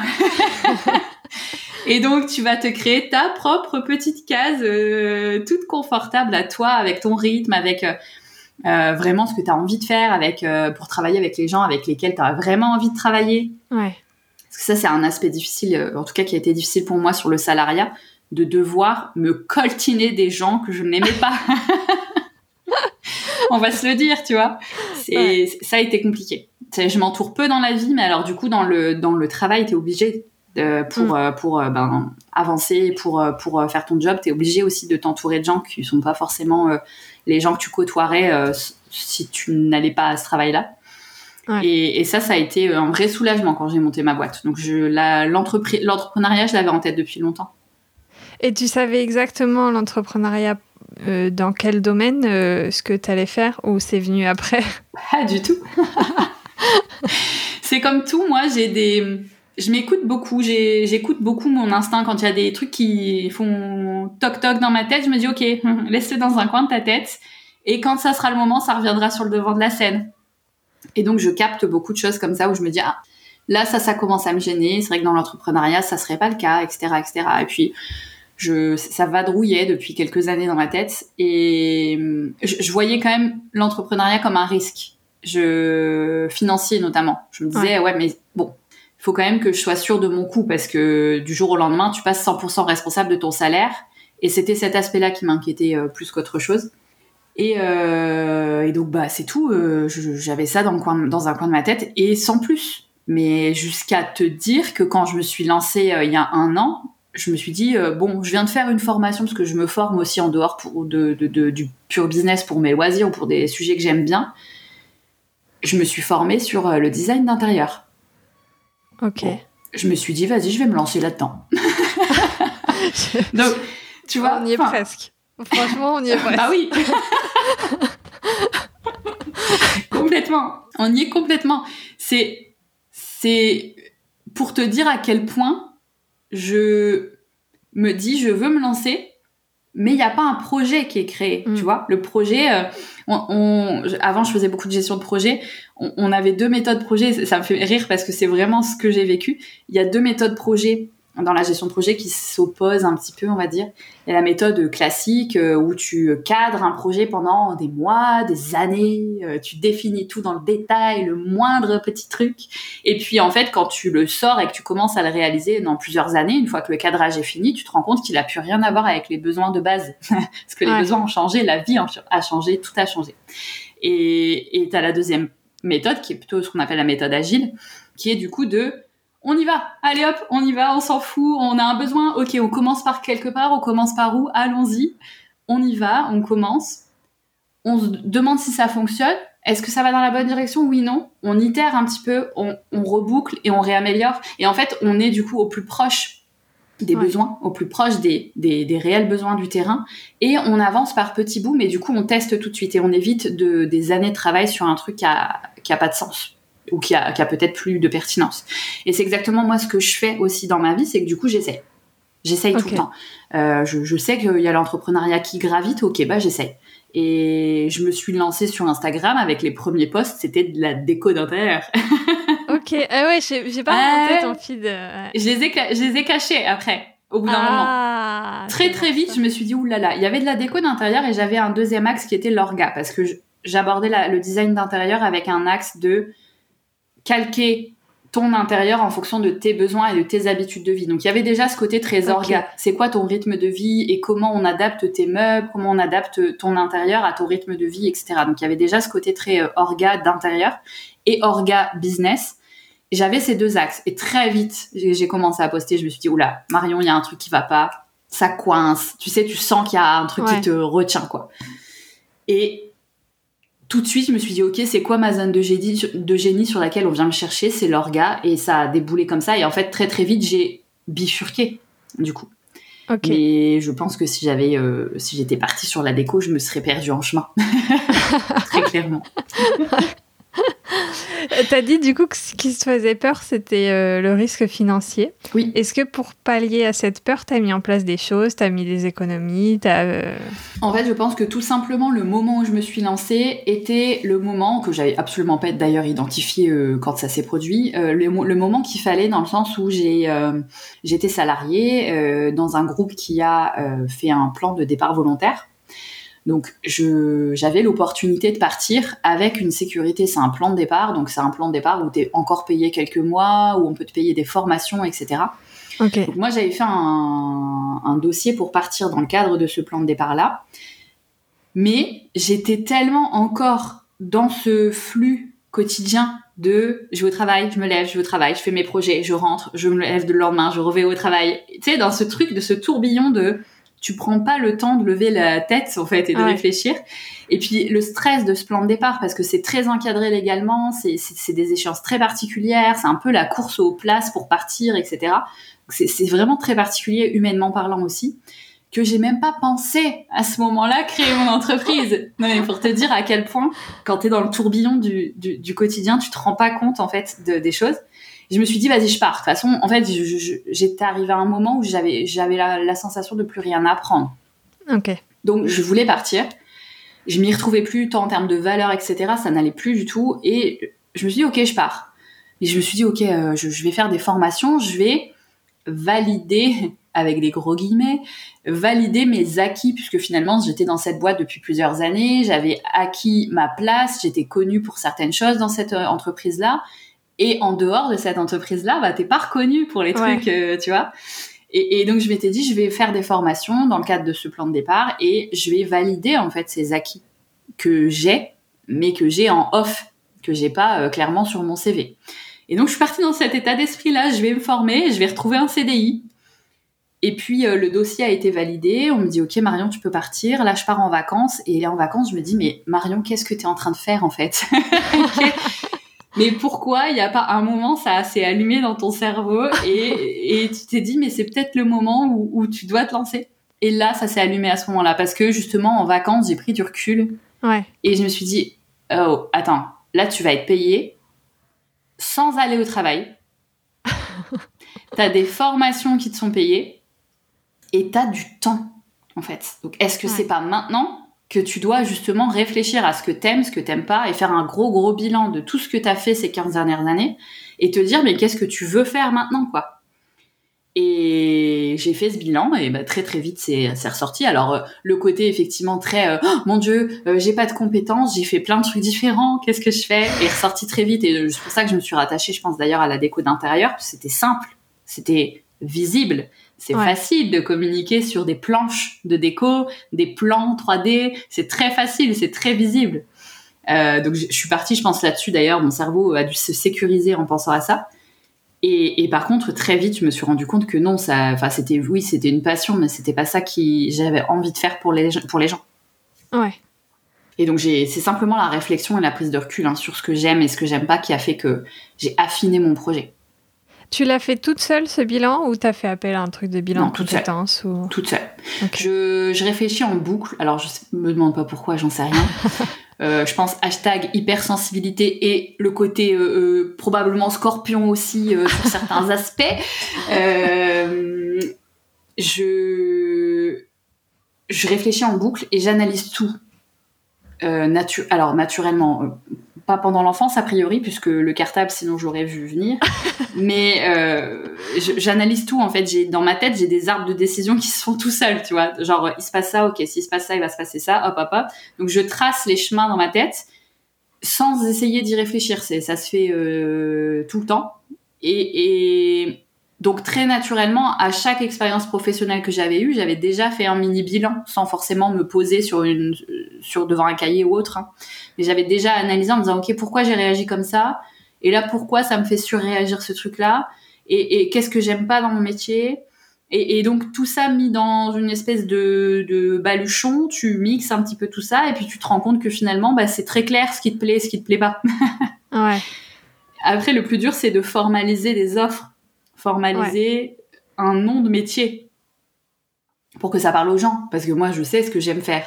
[laughs] et donc tu vas te créer ta propre petite case euh, toute confortable à toi avec ton rythme avec euh, euh, vraiment ce que tu as envie de faire avec pour travailler avec les gens avec lesquels tu as vraiment envie de travailler. Ouais. Parce que ça c'est un aspect difficile en tout cas qui a été difficile pour moi sur le salariat de devoir me coltiner des gens que je n'aimais pas. [laughs] On va se le dire, tu vois. C'est ça a été compliqué je m'entoure peu dans la vie, mais alors du coup dans le dans le travail, t'es obligé pour mm. euh, pour euh, ben, avancer, pour euh, pour faire ton job, t'es obligé aussi de t'entourer de gens qui sont pas forcément les gens que tu côtoierais si tu n'allais pas à ce travail-là. Et, et, ça, ça a été un vrai soulagement quand j'ai monté ma boîte. Donc l'entrepreneuriat, je l'avais en tête depuis longtemps. Et tu savais exactement l'entrepreneuriat dans quel domaine, ce que tu allais faire, ou c'est venu après? Pas du tout. c'est comme tout, moi, j'ai des. Je m'écoute beaucoup, j'écoute beaucoup mon instinct quand il y a des trucs qui font toc-toc dans ma tête. Je me dis, ok, [laughs] laisse-le dans un coin de ta tête. Et quand ça sera le moment, ça reviendra sur le devant de la scène. Et donc, je capte beaucoup de choses comme ça où je me dis, ah, là, ça, ça commence à me gêner. C'est vrai que dans l'entrepreneuriat, ça serait pas le cas, etc., etc. Et puis, je, ça vadrouillait depuis quelques années dans ma tête. Et je, je voyais quand même l'entrepreneuriat comme un risque je financier notamment. Je me disais ouais, mais bon, il faut quand même que je sois sûre de mon coût parce que du jour au lendemain, tu passes 100% responsable de ton salaire et c'était cet aspect-là qui m'inquiétait euh, plus qu'autre chose. Et, euh, et, donc bah c'est tout. Euh, j'avais ça dans, le coin, dans un coin de ma tête et sans plus. Mais jusqu'à te dire que quand je me suis lancée il y a un an, je me suis dit bon, je viens de faire une formation parce que je me forme aussi en dehors pour de, de, de, du pur business pour mes loisirs ou pour des sujets que j'aime bien je me suis formée sur euh, le design d'intérieur. Ok. je me suis dit, vas-y, je vais me lancer là-dedans. [laughs] Donc, tu vois. On y est presque. Franchement, on y est presque. [laughs] bah oui. complètement. On y est complètement. C'est, c'est pour te dire à quel point je me dis, je veux me lancer, mais il n'y a pas un projet qui est créé, mm. tu vois. Le projet, euh, on, avant je faisais beaucoup de gestion de projet, on, on avait deux méthodes projet, ça me fait rire parce que c'est vraiment ce que j'ai vécu. Il y a deux méthodes projet dans la gestion de projet qui s'oppose un petit peu, on va dire. Il y a la méthode classique euh, où tu cadres un projet pendant des mois, des années, euh, tu définis tout dans le détail, le moindre petit truc. Et puis en fait, quand tu le sors et que tu commences à le réaliser dans plusieurs années, une fois que le cadrage est fini, tu te rends compte qu'il a plus rien à voir avec les besoins de base. [laughs] Parce que les besoins ont changé, la vie a changé, tout a changé. Et tu as la deuxième méthode qui est plutôt ce qu'on appelle la méthode agile, qui est du coup de on y va, allez hop, on y va, on s'en fout, on a un besoin, ok, on commence par quelque part, on commence par où, allons-y, on y va, on commence, on se demande si ça fonctionne, est-ce que ça va dans la bonne direction, oui, non, on itère un petit peu, on, reboucle et on réaméliore, et en fait, on est du coup au plus proche des besoins, au plus proche des, des, réels besoins du terrain, et on avance par petits bouts, mais du coup, on teste tout de suite, et on évite de, des années de travail sur un truc qui a, qui a pas de sens ou qui a, peut-être plus de pertinence. Et c'est exactement moi ce que je fais aussi dans ma vie, c'est que du coup j'essaye. J'essaye tout le temps. Euh, je, sais qu'il y a l'entrepreneuriat qui gravite, ok, bah j'essaye. Et je me suis lancée sur Instagram avec les premiers posts, c'était de la déco d'intérieur. [laughs] ok, ah ouais, j'ai pas monté ton feed. Euh, je, les ai, je les ai cachés après au bout d'un ah, moment. Très très vite, je me suis dit oulala, il y avait de la déco d'intérieur et j'avais un deuxième axe qui était l'orga parce que j'abordais le design d'intérieur avec un axe de calquer ton intérieur en fonction de tes besoins et de tes habitudes de vie. Donc il y avait déjà ce côté très orga. C'est quoi ton rythme de vie et comment on adapte tes meubles, comment on adapte ton intérieur à ton rythme de vie, etc. Donc il y avait déjà ce côté très euh, orga d'intérieur et orga business. J'avais ces deux axes et très vite j'ai commencé à poster. Je me suis dit oula Marion, il y a un truc qui va pas, ça coince. Tu sais, tu sens qu'il y a un truc qui te retient quoi. Et tout de suite, je me suis dit, ok, c'est quoi ma zone de génie, de génie sur laquelle on vient me chercher? C'est l'orga. Et ça a déboulé comme ça. Et en fait, très très vite, j'ai bifurqué, du coup. Okay. Mais je pense que si j'avais, euh, si j'étais partie sur la déco, je me serais perdue en chemin. [laughs] très clairement. [laughs] [laughs] T'as dit du coup que ce qui te faisait peur, c'était euh, le risque financier. Oui. Est-ce que pour pallier à cette peur, t'as mis en place des choses, t'as mis des économies, t'as... Euh, en fait, je pense que tout simplement, le moment où je me suis lancée était le moment que j'avais absolument pas d'ailleurs identifié euh, quand ça s'est produit, le, le, moment qu'il fallait dans le sens où j'ai j'étais salariée dans un groupe qui a fait un plan de départ volontaire. Donc j'avais l'opportunité de partir avec une sécurité. C'est un plan de départ, donc c'est un plan de départ où tu es encore payé quelques mois, où on peut te payer des formations, etc. Donc moi j'avais fait un, un, dossier pour partir dans le cadre de ce plan de départ-là. Mais j'étais tellement encore dans ce flux quotidien de je vais au travail, je me lève, je vais au travail, je fais mes projets, je rentre, je me lève le lendemain, je reviens au travail. Tu sais, dans ce truc de ce tourbillon de tu prends pas le temps de lever la tête en fait et de réfléchir. Et puis le stress de ce plan de départ parce que c'est très encadré légalement, c'est des échéances très particulières, c'est un peu la course aux places pour partir, etc. C'est vraiment très particulier humainement parlant aussi que j'ai même pas pensé à ce moment-là créer mon entreprise. [laughs] non mais pour te dire à quel point quand tu es dans le tourbillon du, du, quotidien, tu te rends pas compte en fait de, des choses je me suis dit vas-y je pars. De toute façon, en fait, j'étais arrivée à un moment où j'avais j'avais la, sensation de plus rien apprendre. Ok. Donc je voulais partir. Je m'y retrouvais plus tant en termes de valeur, etc. Ça n'allait plus du tout. Et je me suis dit ok je pars. Et je me suis dit ok euh, je, vais faire des formations. Je vais valider avec des gros guillemets, valider mes acquis, puisque finalement j'étais dans cette boîte depuis plusieurs années, j'avais acquis ma place, j'étais connue pour certaines choses dans cette euh, entreprise-là, et en dehors de cette entreprise-là, bah, t'es pas reconnu pour les trucs, euh, tu vois. Et, et, donc, je m'étais dit, je vais faire des formations dans le cadre de ce plan de départ et je vais valider, en fait, ces acquis que j'ai, mais que j'ai en off, que j'ai pas euh, clairement sur mon CV. Et donc, je suis partie dans cet état d'esprit-là. Je vais me former, je vais retrouver un CDI. Et puis, euh, le dossier a été validé. On me dit, OK, Marion, tu peux partir. Là, je pars en vacances. Et là, en vacances, je me dis, mais Marion, qu'est-ce que tu es en train de faire, en fait? [laughs] mais pourquoi il n'y a pas un moment ça s'est allumé dans ton cerveau et, et tu t'es dit mais c'est peut-être le moment où, où, tu dois te lancer et là ça s'est allumé à ce moment-là parce que justement en vacances j'ai pris du recul ouais. et je me suis dit oh attends là, tu vas être payé sans aller au travail. [laughs] tu as des formations qui te sont payées et tu as du temps, en fait. Donc, est-ce que c'est pas maintenant que tu dois justement réfléchir à ce que t'aimes, ce que t'aimes pas, et faire un gros gros bilan de tout ce que t'as fait ces 15 dernières années, et te dire mais qu'est-ce que tu veux faire maintenant, quoi. Et j'ai fait ce bilan et bah, très très vite c'est ressorti. Alors euh, le côté effectivement très euh, oh, mon dieu euh, j'ai pas de compétences, j'ai fait plein de trucs différents, qu'est-ce que je fais est ressorti très vite et c'est pour ça que je me suis rattachée je pense d'ailleurs à la déco d'intérieur c'était simple, c'était visible, c'est facile de communiquer sur des planches de déco, des plans 3D, c'est très facile, c'est très visible. donc je suis partie je pense là-dessus d'ailleurs mon cerveau a dû se sécuriser en pensant à ça. Et, par contre, très vite, je me suis rendu compte que non, ça, enfin, c'était, oui, c'était une passion, mais c'était pas ça qui j'avais envie de faire pour les, pour les gens. Ouais. Et donc, c'est simplement la réflexion et la prise de recul hein, sur ce que j'aime et ce que j'aime pas qui a fait que j'ai affiné mon projet. Tu l'as fait toute seule ce bilan ou t'as fait appel à un truc de bilan non, toute seule. ou... Toute seule. Je, je, réfléchis en boucle. Alors je me demande pas pourquoi, j'en sais rien. [laughs] Euh, je pense hashtag hypersensibilité et le côté euh, euh, probablement scorpion aussi sur certains [laughs] aspects. je je réfléchis en boucle et j'analyse tout. Natu alors naturellement, pas pendant l'enfance a priori puisque le cartable sinon j'aurais vu venir. [laughs] Mais euh, j'analyse tout en fait. J'ai dans ma tête j'ai des arbres de décision qui se font tout seuls tu vois. Genre il se passe ça ok s'il se passe ça il va se passer ça hop hop hop. Donc je trace les chemins dans ma tête sans essayer d'y réfléchir. C'est ça se fait euh, tout le temps. Et, et donc très naturellement, à chaque expérience professionnelle que j'avais eue, j'avais déjà fait un mini bilan sans forcément me poser sur une sur devant un cahier ou autre. Hein. Mais j'avais déjà analysé en me disant ok pourquoi j'ai réagi comme ça? Et là pourquoi ça me fait surréagir ce truc là et, et qu'est-ce que j'aime pas dans mon métier et, et, donc tout ça mis dans une espèce de, de baluchon, tu mixes un petit peu tout ça et puis tu te rends compte que finalement bah, c'est très clair ce qui te plaît, ce qui te plaît pas. [laughs] ouais. Après le plus dur c'est de formaliser des offres formaliser un nom de métier pour que ça parle aux gens. Parce que moi, je sais ce que j'aime faire.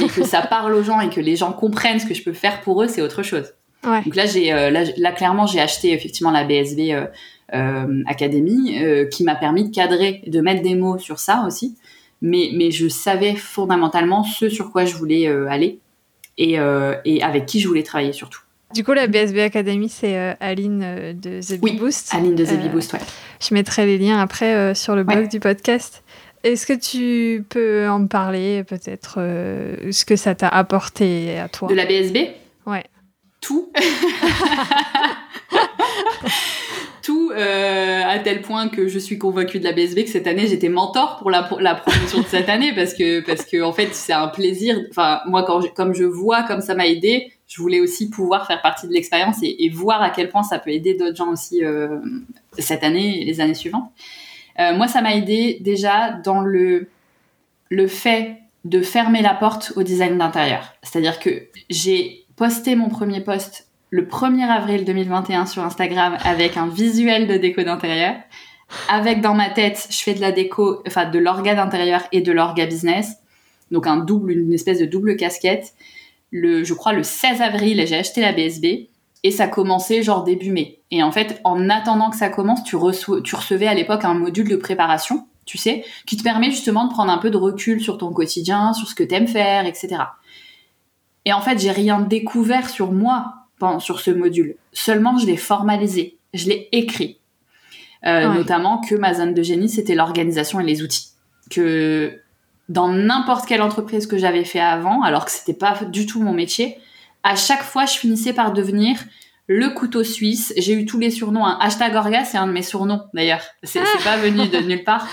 Mais que ça [laughs] parle aux gens et que les gens comprennent ce que je peux faire pour eux, c'est autre chose. Donc là, j'ai, euh, là, clairement, j'ai acheté effectivement la BSB euh, euh, Academy qui m'a permis de cadrer, de mettre des mots sur ça aussi. Mais, mais je savais fondamentalement ce sur quoi je voulais aller et, et avec qui je voulais travailler surtout. Du coup, la BSB Academy, c'est euh, Aline euh, de The oui, Boost. Aline de The euh, Boost, ouais. Je mettrai les liens après sur le blog du podcast. Est-ce que tu peux en parler, peut-être, ce que ça t'a apporté à toi? De la BSB Ouais. Tout. [laughs] Tout à tel point que je suis convaincue de la BSB que cette année j'étais mentor pour la, la promotion de cette année parce que parce que en fait c'est un plaisir. Enfin moi quand comme je vois comme ça m'a aidé, je voulais aussi pouvoir faire partie de l'expérience et, voir à quel point ça peut aider d'autres gens aussi euh, cette année et les années suivantes. Euh, moi, ça m'a aidé déjà dans le, le fait de fermer la porte au design d'intérieur. C'est-à-dire que j'ai posté mon premier post le 1er avril 2021 sur Instagram avec un visuel de déco d'intérieur. Avec dans ma tête, je fais de la déco, enfin de l'orga d'intérieur et de l'orga business. Donc un double, une espèce de double casquette le, je crois, le 16 avril, j'ai acheté la BSB et ça commençait genre début mai. Et en fait, en attendant que ça commence, tu, tu recevais à l'époque un module de préparation, tu sais, qui te permet justement de prendre un peu de recul sur ton quotidien, sur ce que t'aimes faire, etc. Et en fait, j'ai rien découvert sur moi sur ce module. Seulement, je l'ai formalisé, je l'ai écrit. Euh, notamment que ma zone de génie, c'était l'organisation et les outils. Que dans n'importe quelle entreprise que j'avais fait avant, alors que c'était pas du tout mon métier, à chaque fois, je finissais par devenir le couteau suisse. J'ai eu tous les surnoms. Hashtag Orga, c'est un de mes surnoms d'ailleurs. C'est pas venu de nulle part.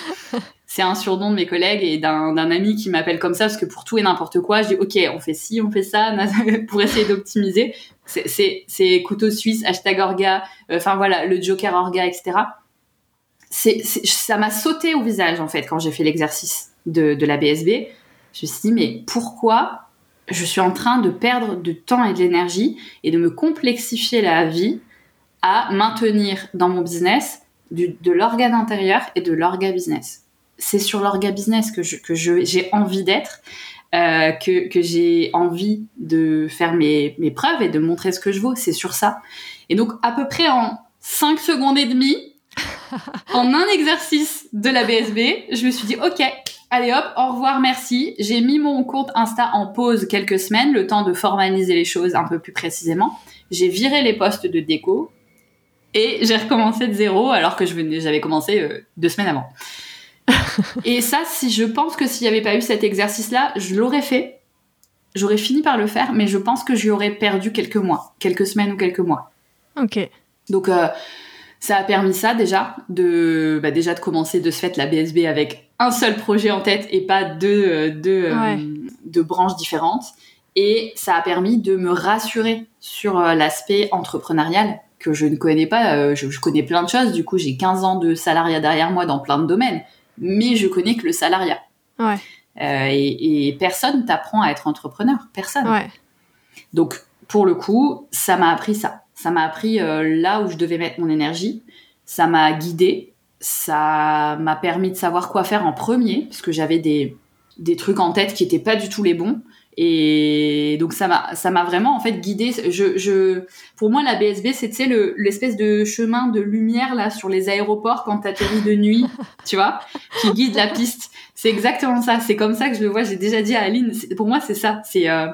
C'est un surnom de mes collègues et d'un ami qui m'appelle comme ça parce que pour tout et n'importe quoi, je dis ok, on fait ci, on fait ça [laughs] pour essayer d'optimiser. C'est couteau suisse, hashtag Orga, euh, enfin voilà, le Joker Orga, etc. Ça m'a sauté au visage en fait quand j'ai fait l'exercice de, la BSB, je me suis dit, mais pourquoi je suis en train de perdre du temps et de l'énergie et de me complexifier la vie à maintenir dans mon business de l'organe intérieur et de l'orga business? C'est sur l'orga business que j'ai envie d'être. euh, que, que j'ai envie de faire mes, mes preuves et de montrer ce que je vaux. C'est sur ça. Et donc, à peu près en 5 secondes et demie, [laughs] en un exercice de la BSB, je me suis dit, OK, allez hop, au revoir, merci. J'ai mis mon compte Insta en pause quelques semaines, le temps de formaliser les choses un peu plus précisément. J'ai viré les postes de déco et j'ai recommencé de zéro alors que j'avais commencé euh, deux semaines avant. [laughs] et ça, si je pense que s'il n'y avait pas eu cet exercice-là, je l'aurais fait. J'aurais fini par le faire, mais je pense que j'y aurais perdu quelques mois, quelques semaines ou quelques mois. Ok. Donc, euh, ça a permis ça déjà, de, bah, déjà de commencer de se fait la BSB avec un seul projet en tête et pas deux, euh, deux, deux branches différentes. Et ça a permis de me rassurer sur l'aspect entrepreneurial que je ne connais pas. Euh, je, connais plein de choses. Du coup, j'ai 15 ans de salariat derrière moi dans plein de domaines. Mais je connais que le salariat. Ouais. Euh, et, et, personne t'apprend à être entrepreneur. Personne. Ouais. Donc, pour le coup, ça m'a appris ça. Ça m'a appris euh, là où je devais mettre mon énergie. Ça m'a guidé. Ça m'a permis de savoir quoi faire en premier, parce que j'avais des, des trucs en tête qui étaient pas du tout les bons. Et donc ça m'a vraiment en fait guidé. Je, je pour moi la BSB le l'espèce de chemin de lumière là sur les aéroports quand t'atterris de nuit, [laughs] tu vois, qui guide la piste. C'est exactement ça. C'est comme ça que je le vois. J'ai déjà dit à Aline. Pour moi c'est ça. C'est euh,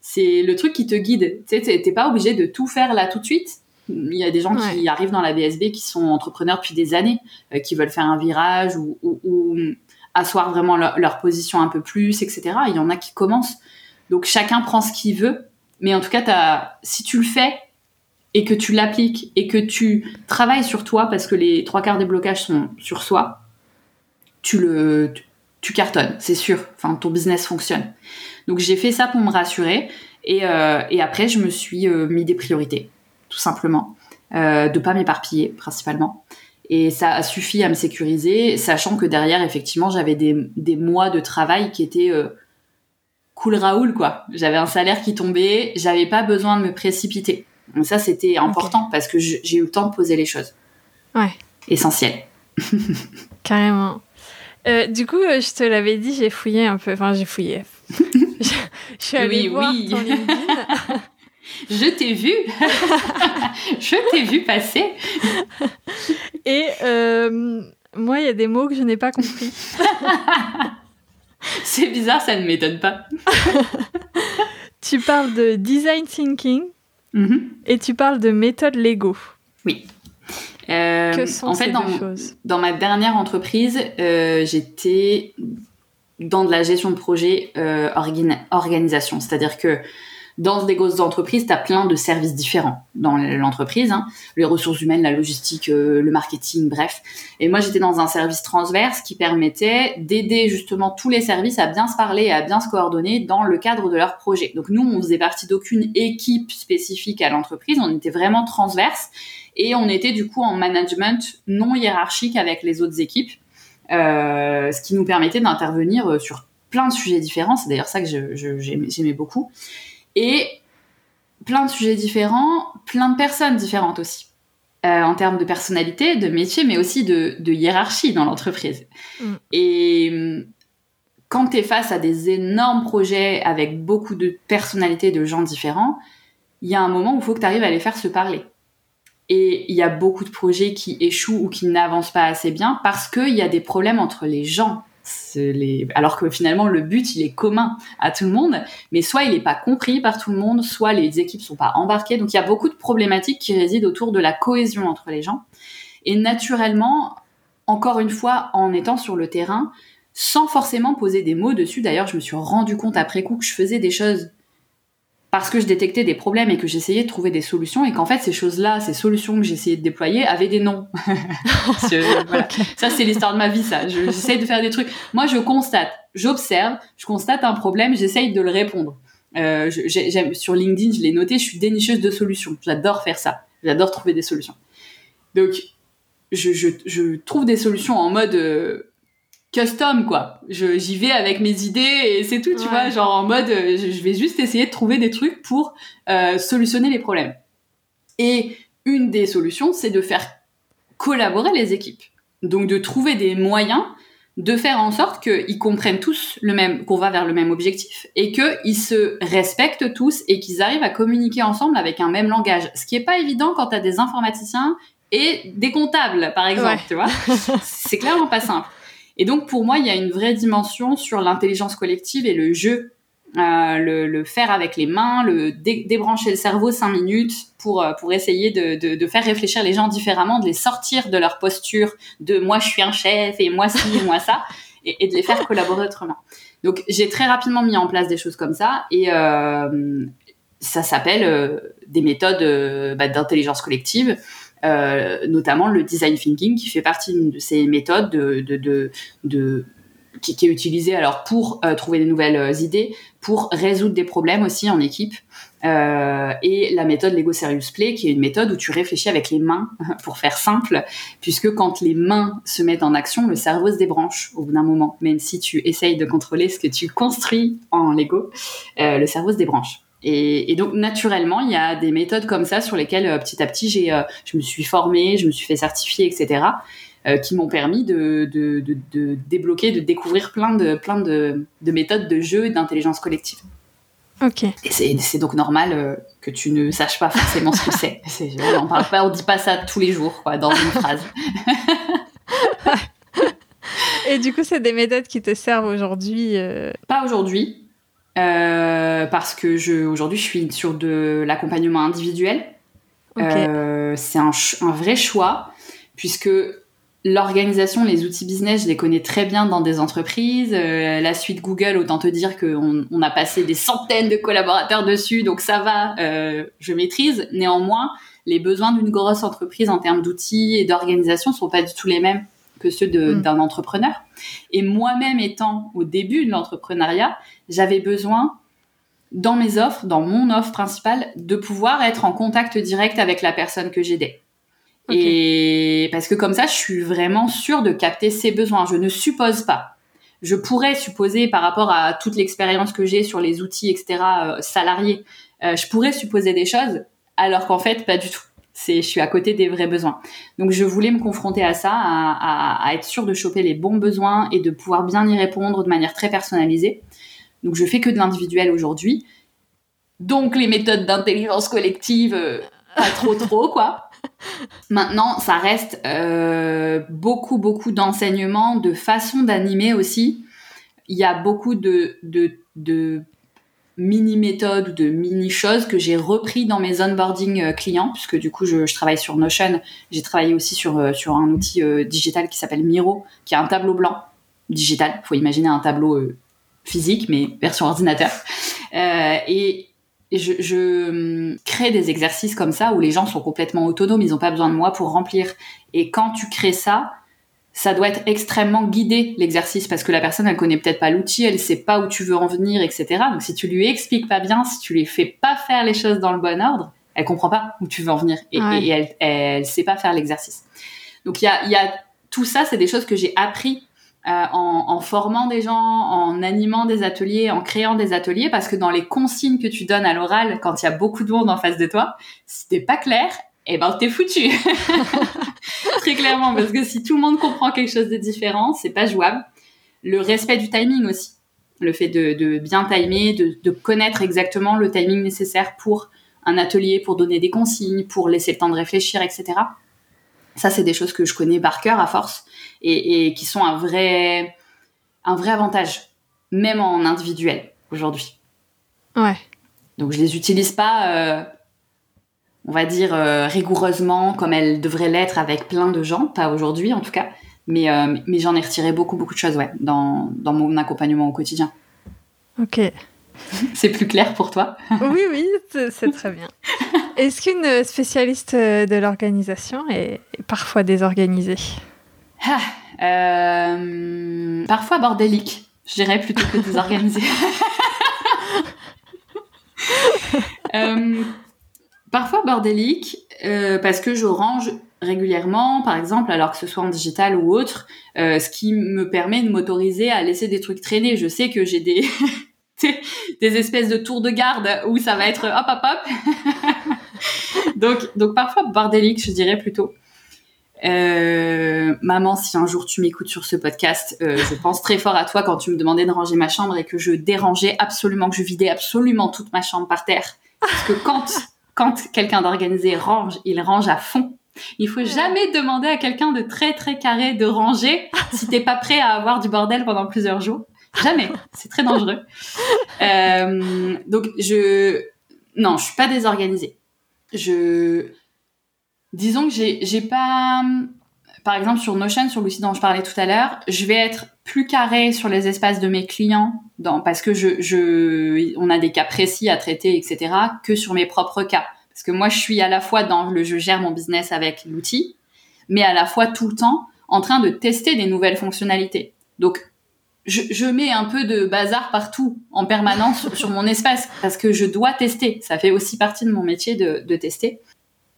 c'est le truc qui te guide. Tu sais t'es pas obligé de tout faire là tout de suite. Il y a des gens qui arrivent dans la BSB qui sont entrepreneurs depuis des années, euh, qui veulent faire un virage ou, ou, ou asseoir vraiment leur, leur, position un peu plus, etc. Il y en a qui commencent donc chacun prend ce qu'il veut, mais en tout cas, as, si tu le fais et que tu l'appliques et que tu travailles sur toi, parce que les trois quarts des blocages sont sur soi, tu le, tu, cartonnes, c'est sûr. Enfin, ton business fonctionne. Donc j'ai fait ça pour me rassurer et, euh, et après je me suis euh, mis des priorités, tout simplement, euh, de pas m'éparpiller principalement. Et ça a suffi à me sécuriser, sachant que derrière, effectivement, j'avais des, des mois de travail qui étaient euh, cool Raoul quoi. J'avais un salaire qui tombait, j'avais pas besoin de me précipiter. Donc ça c'était important parce que j'ai eu le temps de poser les choses. Ouais. Essentiel. [laughs] Carrément. Euh, du coup, euh, je te l'avais dit, j'ai fouillé un peu. Enfin, j'ai fouillé. [laughs] je, suis allée voir ton LinkedIn. [laughs] je t'ai vu. [laughs] je t'ai vu passer. Et euh, moi, il y a des mots que je n'ai pas compris. [laughs] C'est bizarre, ça ne m'étonne pas. [laughs] tu parles de design thinking mm-hmm. et tu parles de méthode Lego. Oui. Euh, que sont en fait, dans, choses? dans ma dernière entreprise, euh, j'étais dans de la gestion de projet euh, organisation. C'est-à-dire que dans des grosses entreprises, tu as plein de services différents dans l'entreprise, hein. les ressources humaines, la logistique, euh, le marketing, bref. Et moi, j'étais dans un service transverse qui permettait d'aider justement tous les services à bien se parler et à bien se coordonner dans le cadre de leur projet. Donc nous, on faisait partie d'aucune équipe spécifique à l'entreprise, on était vraiment transverse et on était du coup en management non hiérarchique avec les autres équipes, euh, ce qui nous permettait d'intervenir euh, sur plein de sujets différents. C'est d'ailleurs ça que j'aimais beaucoup et plein de sujets différents, plein de personnes différentes aussi. Euh, en termes de personnalité, de métier, mais aussi de, hiérarchie dans l'entreprise. Mm. Et quand tu es face à des énormes projets avec beaucoup de personnalités, de gens différents, il y a un moment où il faut que tu arrives à les faire se parler. Et il y a beaucoup de projets qui échouent ou qui n'avancent pas assez bien parce qu'il y a des problèmes entre les gens alors que finalement le but il est commun à tout le monde, mais soit il n'est pas compris par tout le monde, soit les équipes sont pas embarquées. Donc il y a beaucoup de problématiques qui résident autour de la cohésion entre les gens. Et naturellement, encore une fois, en étant sur le terrain, sans forcément poser des mots dessus. D'ailleurs, je me suis rendu compte après coup que je faisais des choses parce que je détectais des problèmes et que j'essayais de trouver des solutions et qu'en fait ces choses-là, ces solutions que j'essayais de déployer avaient des noms. [laughs] [laughs] Ça c'est l'histoire de ma vie ça. J'essaye de faire des trucs. Moi je constate, j'observe, je constate un problème, j'essaye de le répondre. Euh, sur LinkedIn, je l'ai noté, je suis dénicheuse de solutions. J'adore faire ça. J'adore trouver des solutions. Donc je, je, je, trouve des solutions en mode euh, custom quoi. J'y vais avec mes idées et c'est tout, tu vois, genre en mode euh, je vais juste essayer de trouver des trucs pour euh, solutionner les problèmes. Et une des solutions, c'est de faire collaborer les équipes. Donc de trouver des moyens de faire en sorte qu'ils comprennent tous le même, qu'on va vers le même objectif et qu'ils se respectent tous et qu'ils arrivent à communiquer ensemble avec un même langage. Ce qui est pas évident quand tu as des informaticiens et des comptables, par exemple, tu vois. [laughs] C'est clairement pas simple. Et donc, pour moi, il y a une vraie dimension sur l'intelligence collective et le jeu euh, le, faire avec les mains, le débrancher le cerveau cinq minutes pour euh, pour essayer de, faire réfléchir les gens différemment, de les sortir de leur posture de moi je suis un chef et moi ci et moi ça, et, de les faire collaborer autrement. Donc j'ai très rapidement mis en place des choses comme ça et euh, ça s'appelle des méthodes bah, d'intelligence collective. Notamment le design thinking qui fait partie de ces méthodes de, de, de, qui, est utilisé alors pour euh, trouver des nouvelles euh, idées, pour résoudre des problèmes aussi en équipe. Euh, et la méthode Lego Serious Play, qui est une méthode où tu réfléchis avec les mains, [laughs] pour faire simple, puisque quand les mains se mettent en action, le cerveau se débranche au bout d'un moment. Même si tu essayes de contrôler ce que tu construis en Lego, euh, le cerveau se débranche. Et, et, donc naturellement, il y a des méthodes comme ça sur lesquelles euh, petit à petit, j'ai, je me suis formée, je me suis fait certifier, etc. Euh, qui m'ont permis de, de, de, de, débloquer, de découvrir plein de, plein de, méthodes de jeu et d'intelligence collective. Ok. Et c'est donc normal euh, que tu ne saches pas forcément ce que c'est. [laughs] On parle pas, on dit pas ça tous les jours, quoi, dans une phrase. [laughs] et du coup, c'est des méthodes qui te servent aujourd'hui euh Pas aujourd'hui, parce que je aujourd'hui je suis sur de l'accompagnement individuel. c'est un, un, vrai choix puisque L'organisation, les outils business, je les connais très bien dans des entreprises. Euh, la suite Google, autant te dire qu'on on a passé des centaines de collaborateurs dessus, donc ça va, euh, je maîtrise. Néanmoins, les besoins d'une grosse entreprise en termes d'outils et d'organisation sont pas du tout les mêmes que ceux mm. d'un entrepreneur. Et moi-même étant au début de l'entrepreneuriat, j'avais besoin dans mes offres, dans mon offre principale, de pouvoir être en contact direct avec la personne que j'aidais. Et parce que comme ça, je suis vraiment sûre de capter ses besoins. Je ne suppose pas. Je pourrais supposer par rapport à toute l'expérience que j'ai sur les outils, etc., euh, salariés, euh, je pourrais supposer des choses, alors qu'en fait, pas du tout. C'est, je suis à côté des vrais besoins. Donc, je voulais me confronter à ça, à, à, à être sûre de choper les bons besoins et de pouvoir bien y répondre de manière très personnalisée. Donc, je fais que de l'individuel aujourd'hui. Donc, les méthodes d'intelligence collective, euh, pas trop trop, quoi. [laughs] Maintenant, ça reste euh, beaucoup, beaucoup d'enseignements, de façon d'animer aussi. Il y a beaucoup de, de, de mini-méthodes ou de mini-choses que j'ai repris dans mes onboarding euh, clients, puisque du coup, je, je travaille sur Notion. J'ai travaillé aussi sur, sur un outil euh, digital qui s'appelle Miro, qui a un tableau blanc digital. faut imaginer un tableau physique, mais version ordinateur. et je, je, hum, crée des exercices comme ça où les gens sont complètement autonomes, ils n'ont pas besoin de moi pour remplir. Et quand tu crées ça, ça doit être extrêmement guidé l'exercice parce que la personne elle connaît peut-être pas l'outil, elle sait pas où tu veux en venir, etc. Donc si tu lui expliques pas bien, si tu lui fais pas faire les choses dans le bon ordre, elle comprend pas où tu veux en venir et, et elle, elle sait pas faire l'exercice. Donc il y a, y a tout ça, c'est des choses que j'ai appris euh, en, formant des gens, en animant des ateliers, en créant des ateliers, parce que dans les consignes que tu donnes à l'oral, quand il y a beaucoup de monde en face de toi, si t'es pas clair, eh ben t'es foutu. [laughs] Très clairement, parce que si tout le monde comprend quelque chose de différent, c'est pas jouable. Le respect du timing aussi, le fait de, de bien timer, de, de, connaître exactement le timing nécessaire pour un atelier, pour donner des consignes, pour laisser le temps de réfléchir, etc. Ça, c'est des choses que je connais par cœur à force et, et, qui sont un vrai, un vrai avantage, même en individuel aujourd'hui. Ouais. Donc je les utilise pas, euh, on va dire euh, rigoureusement comme elles devraient l'être avec plein de gens, pas aujourd'hui en tout cas, mais, euh, mais j'en ai retiré beaucoup beaucoup de choses ouais, dans, dans mon accompagnement au quotidien. Ok. [laughs] C'est plus clair pour toi [laughs] Oui, oui, c'est très bien. Est-ce qu'une spécialiste de l'organisation est parfois désorganisée? Ah, euh, Parfois bordélique, je dirais plutôt que désorganisée. [laughs] euh, parfois bordélique, euh, parce que je range régulièrement, par exemple, alors que ce soit en digital ou autre, euh, ce qui me permet de m'autoriser à laisser des trucs traîner. Je sais que j'ai des [laughs] des espèces de tours de garde où ça va être hop hop hop. [laughs] donc donc parfois bordélique, je dirais plutôt. Euh, maman, si un jour tu m'écoutes sur ce podcast, euh, je pense très fort à toi quand tu me demandais de ranger ma chambre et que je dérangeais absolument, que je vidais absolument toute ma chambre par terre. Parce que quand, quand quelqu'un d'organisé range, il range à fond. Il faut jamais demander à quelqu'un de très très carré de ranger si t'es pas prêt à avoir du bordel pendant plusieurs jours. Jamais. C'est très dangereux. Euh, donc je, non, je suis pas désorganisée. Je, disons que j'ai, pas, par exemple sur Notion, sur l'outil dont je parlais tout à l'heure, je vais être plus carré sur les espaces de mes clients, dans, parce que je, on a des cas précis à traiter, etc., que sur mes propres cas. Parce que moi, je suis à la fois dans le, je gère mon business avec l'outil, mais à la fois tout le temps en train de tester des nouvelles fonctionnalités. Donc, je, mets un peu de bazar partout en permanence [laughs] sur mon espace parce que je dois tester. Ça fait aussi partie de mon métier de tester.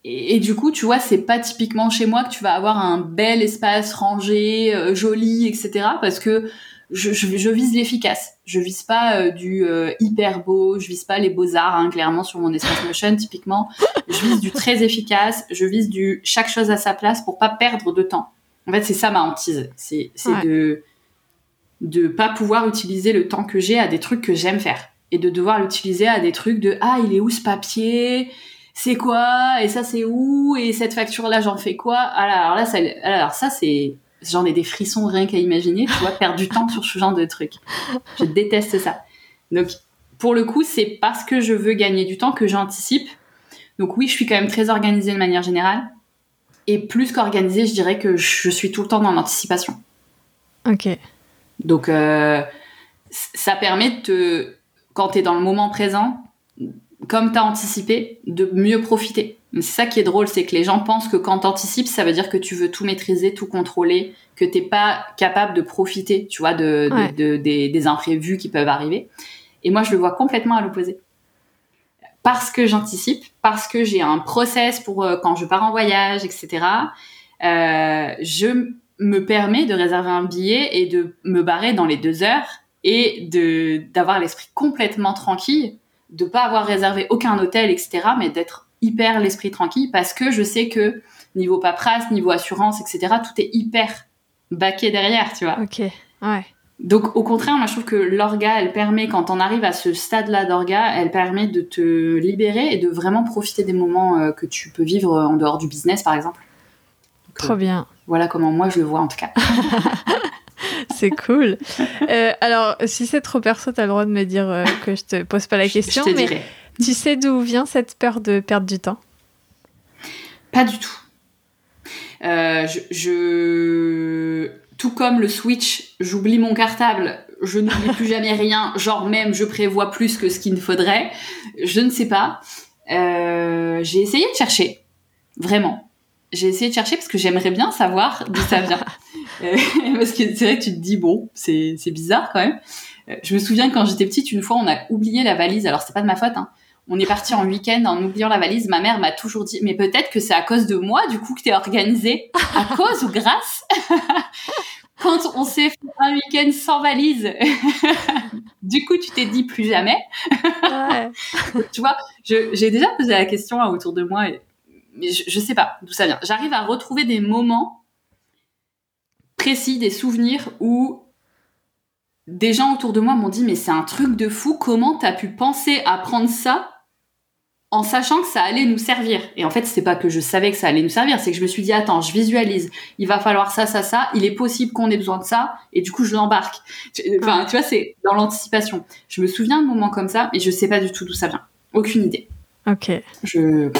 Et, et, du coup, tu vois, c'est pas typiquement chez moi que tu vas avoir un bel espace rangé, euh, joli, etc. Parce que je, je, je vise l'efficace. Je vise pas euh, du euh, hyper beau, je vise pas les beaux arts, hein, clairement sur mon espace motion typiquement. Je vise du très efficace. Je vise du chaque chose à sa place pour pas perdre de temps. En fait, c'est ça ma hantise. C'est ouais. de de pas pouvoir utiliser le temps que j'ai à des trucs que j'aime faire et de devoir l'utiliser à des trucs de ah il est où ce papier? C'est quoi? Et ça c'est où? Et cette facture là j'en fais quoi? Alors là ça alors ça c'est j'en ai des frissons rien qu'à imaginer tu vois perdre du temps sur ce genre de trucs je déteste ça. Donc pour le coup c'est parce que je veux gagner du temps que j'anticipe. Donc oui je suis quand même très organisée de manière générale. Et plus qu'organisée je dirais que je suis tout le temps dans l'anticipation. Ok. Donc, euh, ça permet de te, quand tu es dans le moment présent, comme tu as anticipé, de mieux profiter. C'est ça qui est drôle, c'est que les gens pensent que quand tu anticipes, ça veut dire que tu veux tout maîtriser, tout contrôler, que t'es pas capable de profiter, tu vois, de, ouais. de, de des, des, imprévus qui peuvent arriver. Et moi, je le vois complètement à l'opposé. Parce que j'anticipe, parce que j'ai un process pour euh, quand je pars en voyage, etc. Euh, je me permet de réserver un billet et de me barrer dans les deux heures et de d'avoir l'esprit complètement tranquille, de pas avoir réservé aucun hôtel, etc., mais d'être hyper l'esprit tranquille parce que je sais que niveau paperasse, niveau assurance, etc., tout est hyper baqué derrière, tu vois. Ok, ouais. Donc au contraire, moi je trouve que l'orga, elle permet, quand on arrive à ce stade-là d'orga, elle permet de te libérer et de vraiment profiter des moments euh, que tu peux vivre en dehors du business, par exemple. Donc, Trop bien. Voilà comment moi je le vois en tout cas. [laughs] c'est cool. Euh, alors, si c'est trop perso, tu as le droit de me dire euh, que je te pose pas la question. Je, je mais dirai. tu sais d'où vient cette peur de perdre du temps? Pas du tout. Euh, je, je, Tout comme le Switch, j'oublie mon cartable, je n'oublie plus [laughs] jamais rien, genre même je prévois plus que ce qu'il ne faudrait. Je ne sais pas. J'ai essayé de chercher, vraiment j'ai essayé de chercher parce que j'aimerais bien savoir d'où ça vient. [laughs] euh, parce que c'est vrai que tu te dis, bon, c'est bizarre quand même. Euh, je me souviens quand j'étais petite, une fois, on a oublié la valise. Alors, c'est pas de ma faute, hein. On est parti en week-end en oubliant la valise. Ma mère m'a toujours dit, mais peut-être que c'est à cause de moi, du coup, que t'es organisée. À cause ou grâce? [laughs] Quand on s'est fait un week-end sans valise, [laughs] du coup, tu t'es dit plus jamais. ouais. tu vois, j'ai déjà posé la question autour de moi et mais je, je sais pas d'où ça vient. J'arrive à retrouver des moments précis, des souvenirs où des gens autour de moi m'ont dit mais c'est un truc de fou, comment t'as pu penser à prendre ça en sachant que ça allait nous servir? Et en fait, c'est pas que je savais que ça allait nous servir, c'est que je me suis dit attends, je visualise, il va falloir ça, ça, ça, il est possible qu'on ait besoin de ça, et du coup je l'embarque. Enfin, tu vois, c'est dans l'anticipation. Je me souviens de moments comme ça, mais je sais pas du tout d'où ça vient. Aucune idée. Ok. Je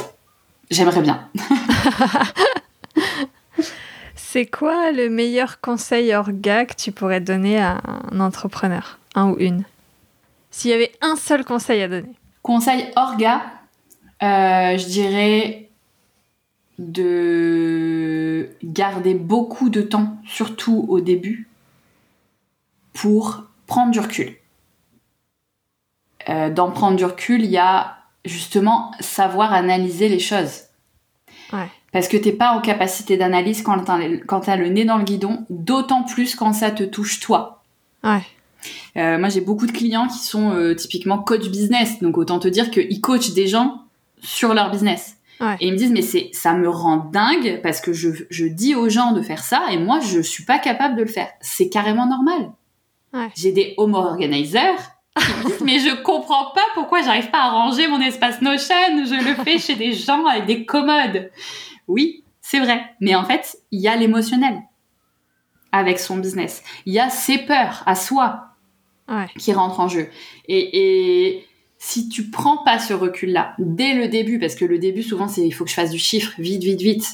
J'aimerais bien. [laughs] C'est quoi le meilleur conseil orga que tu pourrais donner à un entrepreneur, un ou une? S'il y avait un seul conseil à donner. Conseil orga, euh, je dirais de garder beaucoup de temps, surtout au début, pour prendre du recul. Euh, dans prendre du recul, il y a justement savoir analyser les choses. Ouais. Parce que t'es pas en capacité d'analyse quand t'as, le nez dans le guidon, d'autant plus quand ça te touche toi. Ouais. Euh, moi, j'ai beaucoup de clients qui sont euh, typiquement coach business, donc autant te dire qu'ils coachent des gens sur leur business. Et ils me disent, mais c'est, ça me rend dingue parce que je, je, dis aux gens de faire ça et moi, je suis pas capable de le faire. C'est carrément normal. J'ai des home organizers qui me disent, mais je comprends pas pourquoi j'arrive pas à ranger mon espace Notion. Je le fais chez des gens avec des commodes. Oui, c'est vrai. Mais en fait, il y a l'émotionnel avec son business. Il y a ses peurs à soi qui rentrent en jeu. Et, et si tu prends pas ce recul-là dès le début, parce que le début souvent c'est il faut que je fasse du chiffre vite, vite, vite.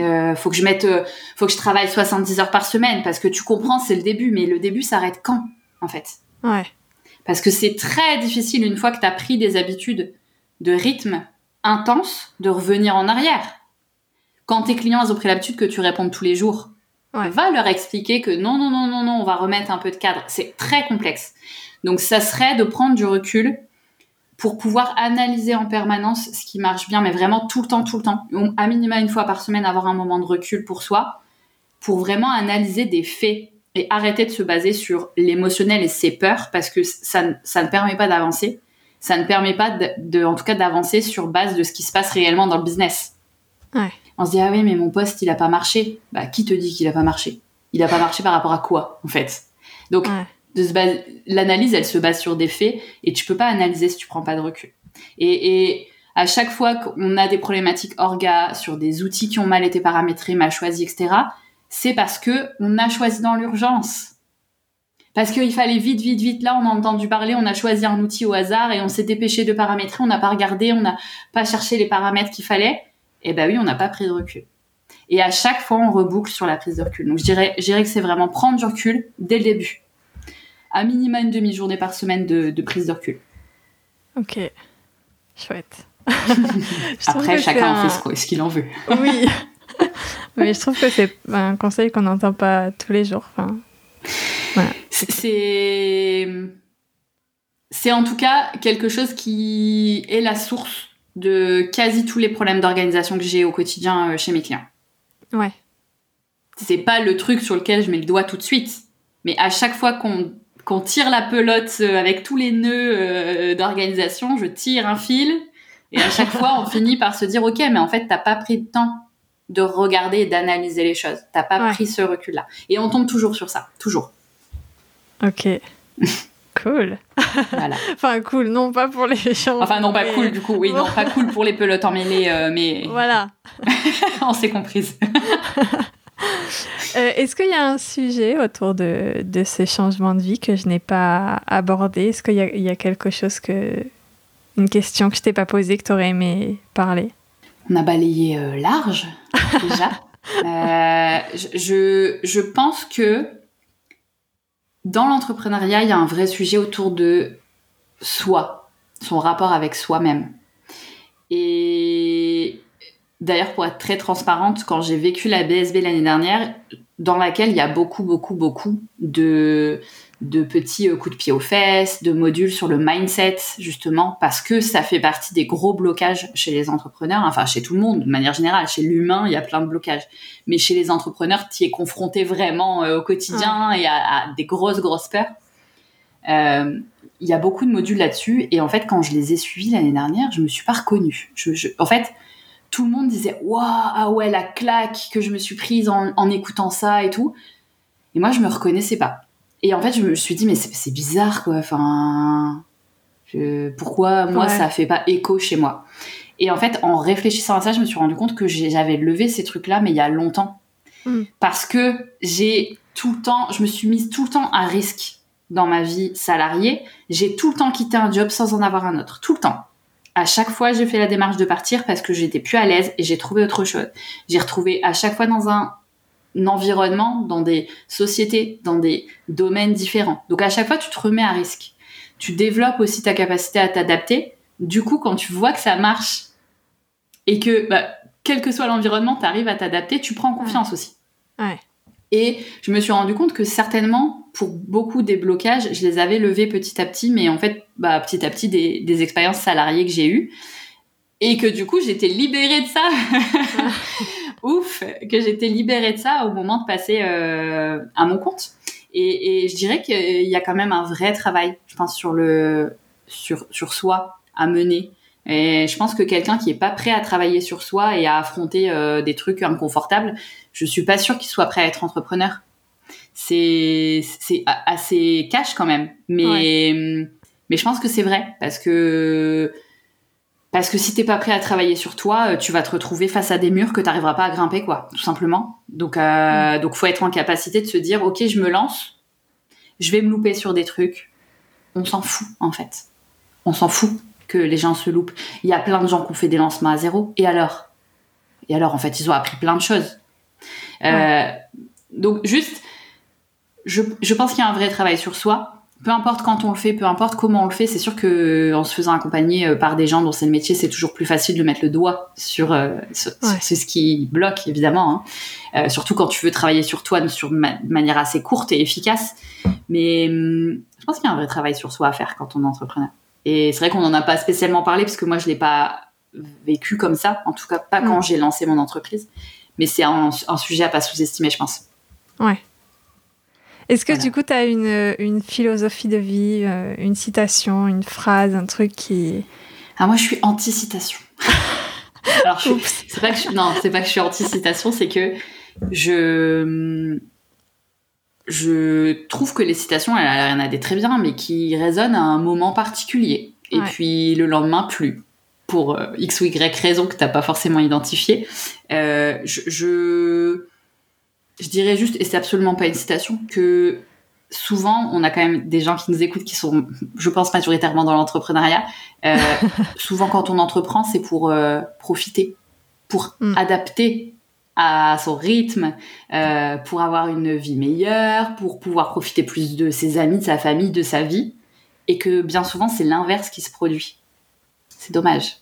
Euh, faut que je mette, euh, faut que je travaille 70 heures par semaine parce que tu comprends c'est le début, mais le début s'arrête quand en fait? Ouais. Parce que c'est très difficile une fois que tu as pris des habitudes de rythme intense de revenir en arrière. Quand tes clients ils ont pris l'habitude que tu répondes tous les jours, va leur expliquer que non, non, non, non, non, on va remettre un peu de cadre. C'est très complexe. Donc ça serait de prendre du recul pour pouvoir analyser en permanence ce qui marche bien, mais vraiment tout le temps, tout le temps. À minima une fois par semaine, avoir un moment de recul pour soi, pour vraiment analyser des faits et arrêter de se baser sur l'émotionnel et ses peurs, parce que ça, ça ne permet pas d'avancer. Ça ne permet pas, de, en tout cas, d'avancer sur base de ce qui se passe réellement dans le business. On se dit, ah oui, mais mon poste, il a pas marché. Bah, qui te dit qu'il a pas marché? Il a pas marché par rapport à quoi, en fait? Donc, l'analyse, elle se base sur des faits et tu peux pas analyser si tu prends pas de recul. Et, à chaque fois qu'on a des problématiques orga sur des outils qui ont mal été paramétrés, mal choisis, etc., c'est parce que on a choisi dans l'urgence. Parce qu'il fallait vite, vite, vite. Là, on a entendu parler, on a choisi un outil au hasard et on s'est dépêché de paramétrer, on n'a pas regardé, on n'a pas cherché les paramètres qu'il fallait. Eh ben oui, on n'a pas pris de recul. Et à chaque fois, on reboucle sur la prise de recul. Donc, je dirais, je dirais que c'est vraiment prendre du recul dès le début à minima une demi-journée par semaine de, prise de recul. Ok, chouette. [laughs] Après, chacun en fait ce qu'il en veut. oui, [laughs] [laughs] mais je trouve que c'est un conseil qu'on n'entend pas tous les jours. Enfin, C'est c'est en tout cas quelque chose qui est la source de quasi tous les problèmes d'organisation que j'ai au quotidien euh, chez mes clients. Ouais. C'est pas le truc sur lequel je mets le doigt tout de suite, mais à chaque fois qu'on qu'on tire la pelote euh, avec tous les nœuds euh, d'organisation, je tire un fil et à chaque fois on [laughs] finit par se dire ok mais en fait t'as pas pris le temps de regarder et d'analyser les choses, t'as pas pris ce recul là et on tombe toujours sur ça, toujours. Ok. [laughs] Cool. Voilà. enfin, cool, non pas pour les gens. Enfin, non, pas cool, du coup, oui, non, pas cool pour les pelotes emmêlées, euh, mais. [laughs] Voilà. [laughs] on s'est comprise. Euh, est-ce qu'il y a un sujet autour de, de, ces changements de vie que je n'ai pas abordé? Est-ce qu'il y, a quelque chose que. Une question que je t'ai pas posée, que tu aurais aimé parler? On a balayé euh, large, [laughs] déjà. Euh, je, je pense que dans l'entrepreneuriat, il y a un vrai sujet autour de soi, son rapport avec soi-même. Et D'ailleurs, pour être très transparente, quand j'ai vécu la BSB l'année dernière, dans laquelle il y a beaucoup, beaucoup, beaucoup de, de petits euh, coups de pied aux fesses, de modules sur le mindset, justement, parce que ça fait partie des gros blocages chez les entrepreneurs, enfin chez tout le monde, de manière générale. Chez l'humain, il y a plein de blocages. Mais chez les entrepreneurs, tu es confronté vraiment euh, au quotidien et à, des grosses, grosses peurs. Euh, il y a beaucoup de modules là-dessus. Et en fait, quand je les ai suivis l'année dernière, je me suis pas reconnue. Je, en fait, tout le monde disait waouh ah ouais la claque que je me suis prise en, écoutant ça et tout et moi je me reconnaissais pas et en fait je me suis dit mais c'est bizarre quoi. Enfin pourquoi moi ça fait pas écho chez moi? Et en fait en réfléchissant à ça je me suis rendu compte que j'avais levé ces trucs là mais il y a longtemps. Hmm. parce que j'ai tout le temps je me suis mise tout le temps à risque dans ma vie salariée. J'ai tout le temps quitté un job sans en avoir un autre. Tout le temps. À chaque fois, j'ai fait la démarche de partir parce que j'étais plus à l'aise et j'ai trouvé autre chose. J'ai retrouvé à chaque fois dans un, environnement, dans des sociétés, dans des domaines différents. Donc à chaque fois, tu te remets à risque. Tu développes aussi ta capacité à t'adapter. Du coup, quand tu vois que ça marche et que, bah, quel que soit l'environnement, tu arrives à t'adapter, tu prends confiance aussi. Ouais. Et je me suis rendu compte que certainement, pour beaucoup des blocages, je les avais levés petit à petit, mais en fait, bah, petit à petit, des, expériences salariées que j'ai eues. Et que du coup, j'étais libérée de ça. [laughs] Ouf, que j'étais libérée de ça au moment de passer euh, à mon compte. Et, je dirais qu'il y a quand même un vrai travail, je pense, sur, le, sur, sur soi à mener Et je pense que quelqu'un qui est pas prêt à travailler sur soi et à affronter euh, des trucs inconfortables, je suis pas sûre qu'il soit prêt à être entrepreneur. C'est c'est assez cash quand même, mais mais je pense que c'est vrai parce que parce que si t'es pas prêt à travailler sur toi, euh, tu vas te retrouver face à des murs que t'arriveras pas à grimper, quoi, tout simplement. Donc, euh, mm. donc faut être en capacité de se dire, ok, je me lance, je vais me louper sur des trucs. On s'en fout, en fait. On s'en fout que les gens se loupent. Il y a plein de gens qui ont fait des lancements à zéro. Et alors? Et alors, en fait, ils ont appris plein de choses. Euh, donc, juste, je, je pense qu'il y a un vrai travail sur soi peu importe quand on le fait, peu importe comment on le fait, c'est sûr que euh, en se faisant accompagner euh, par des gens dont c'est le métier, c'est toujours plus facile de mettre le doigt sur, euh, ce qui bloque évidemment. Hein. surtout quand tu veux travailler sur toi de manière assez courte et efficace. Mais hum, je pense qu'il y a un vrai travail sur soi à faire quand on est entrepreneur. Et c'est vrai qu'on n'en a pas spécialement parlé parce que moi je l'ai pas vécu comme ça, en tout cas pas quand j'ai lancé mon entreprise. Mais c'est un, un sujet à pas sous-estimer, je pense. Ouais. Est-ce que du coup, tu as une, une, philosophie de vie, euh, une citation, une phrase, un truc qui... Ah, moi, je suis anti-citation. [laughs] Alors, c'est pas que je, non, c'est pas que je suis anti-citation, c'est que je je trouve que les citations, il y en a des très bien, mais qui résonnent à un moment particulier. Et puis le lendemain, plus. Pour euh, x ou y raison que tu n'as pas forcément identifié. Euh, je, je dirais juste, et c'est absolument pas une citation, que souvent, on a quand même des gens qui nous écoutent qui sont, je pense, majoritairement dans l'entrepreneuriat. Euh, [laughs] souvent, quand on entreprend, c'est pour euh, profiter, pour mm. adapter à son rythme, euh, pour avoir une vie meilleure, pour pouvoir profiter plus de ses amis, de sa famille, de sa vie. Et que bien souvent, c'est l'inverse qui se produit. C'est dommage.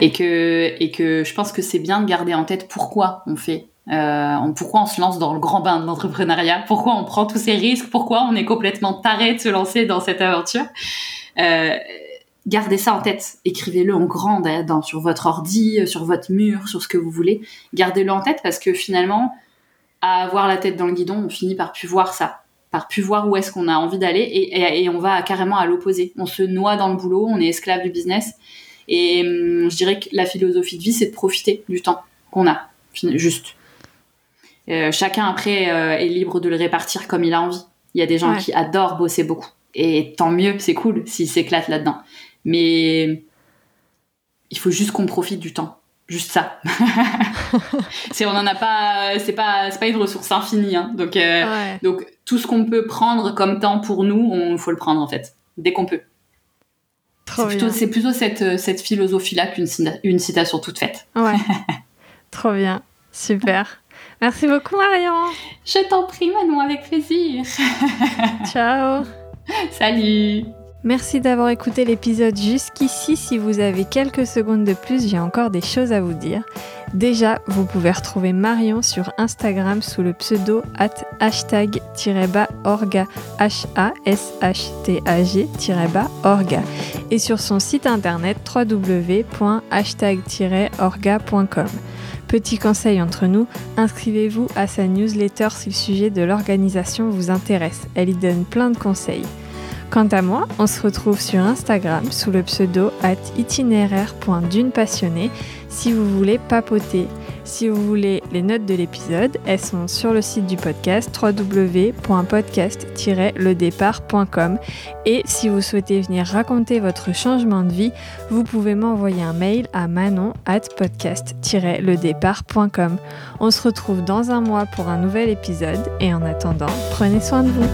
Et, que, et que je pense que c'est bien de garder en tête pourquoi on fait euh, pourquoi on se lance dans le grand bain de l'entrepreneuriat Pourquoi on prend tous ces risques? Pourquoi on est complètement taré de se lancer dans cette aventure? Euh, Gardez ça en tête. Écrivez-le en grand dans, sur votre ordi, euh, sur votre mur, sur ce que vous voulez. Gardez-le en tête parce que finalement, à avoir la tête dans le guidon, on finit par plus voir ça, par plus voir où est-ce qu'on a envie d'aller et, et, on va carrément à l'opposé. On se noie dans le boulot, on est esclave du business. Et hum, je dirais que la philosophie de vie, c'est de profiter du temps qu'on a, juste euh, chacun après euh, est libre de le répartir comme il a envie. Il y a des gens qui adorent bosser beaucoup. Et tant mieux, c'est cool s'ils s'éclatent là-dedans. Mais il faut juste qu'on profite du temps. Juste ça. [laughs] c'est on en a pas, c'est pas, c'est pas une ressource infinie. Hein. Donc, euh, donc tout ce qu'on peut prendre comme temps pour nous, on faut le prendre en fait, dès qu'on peut. C'est plutôt, plutôt cette, cette philosophie-là qu'une une citation toute faite. Ouais. [laughs] Trop bien. Super. Merci beaucoup, Marion. Je t'en prie, Manon, avec plaisir. Ciao. [laughs] Salut. Merci d'avoir écouté l'épisode jusqu'ici. Si vous avez quelques secondes de plus, j'ai encore des choses à vous dire. Déjà, vous pouvez retrouver Marion sur Instagram sous le pseudo at hashtag-orga, H-A-S-H-T-A-G-orga, et sur son site internet www.hashtag-orga.com. Petit conseil entre nous, inscrivez-vous à sa newsletter si le sujet de l'organisation vous intéresse. Elle y donne plein de conseils. Quant à moi, on se retrouve sur Instagram sous le pseudo at itinéraire.dunepassionnée si vous voulez papoter. Si vous voulez les notes de l'épisode, elles sont sur le site du podcast www.podcast-ledépart.com et si vous souhaitez venir raconter votre changement de vie, vous pouvez m'envoyer un mail à manon at podcast-ledépart.com. On se retrouve dans un mois pour un nouvel épisode et en attendant, prenez soin de vous.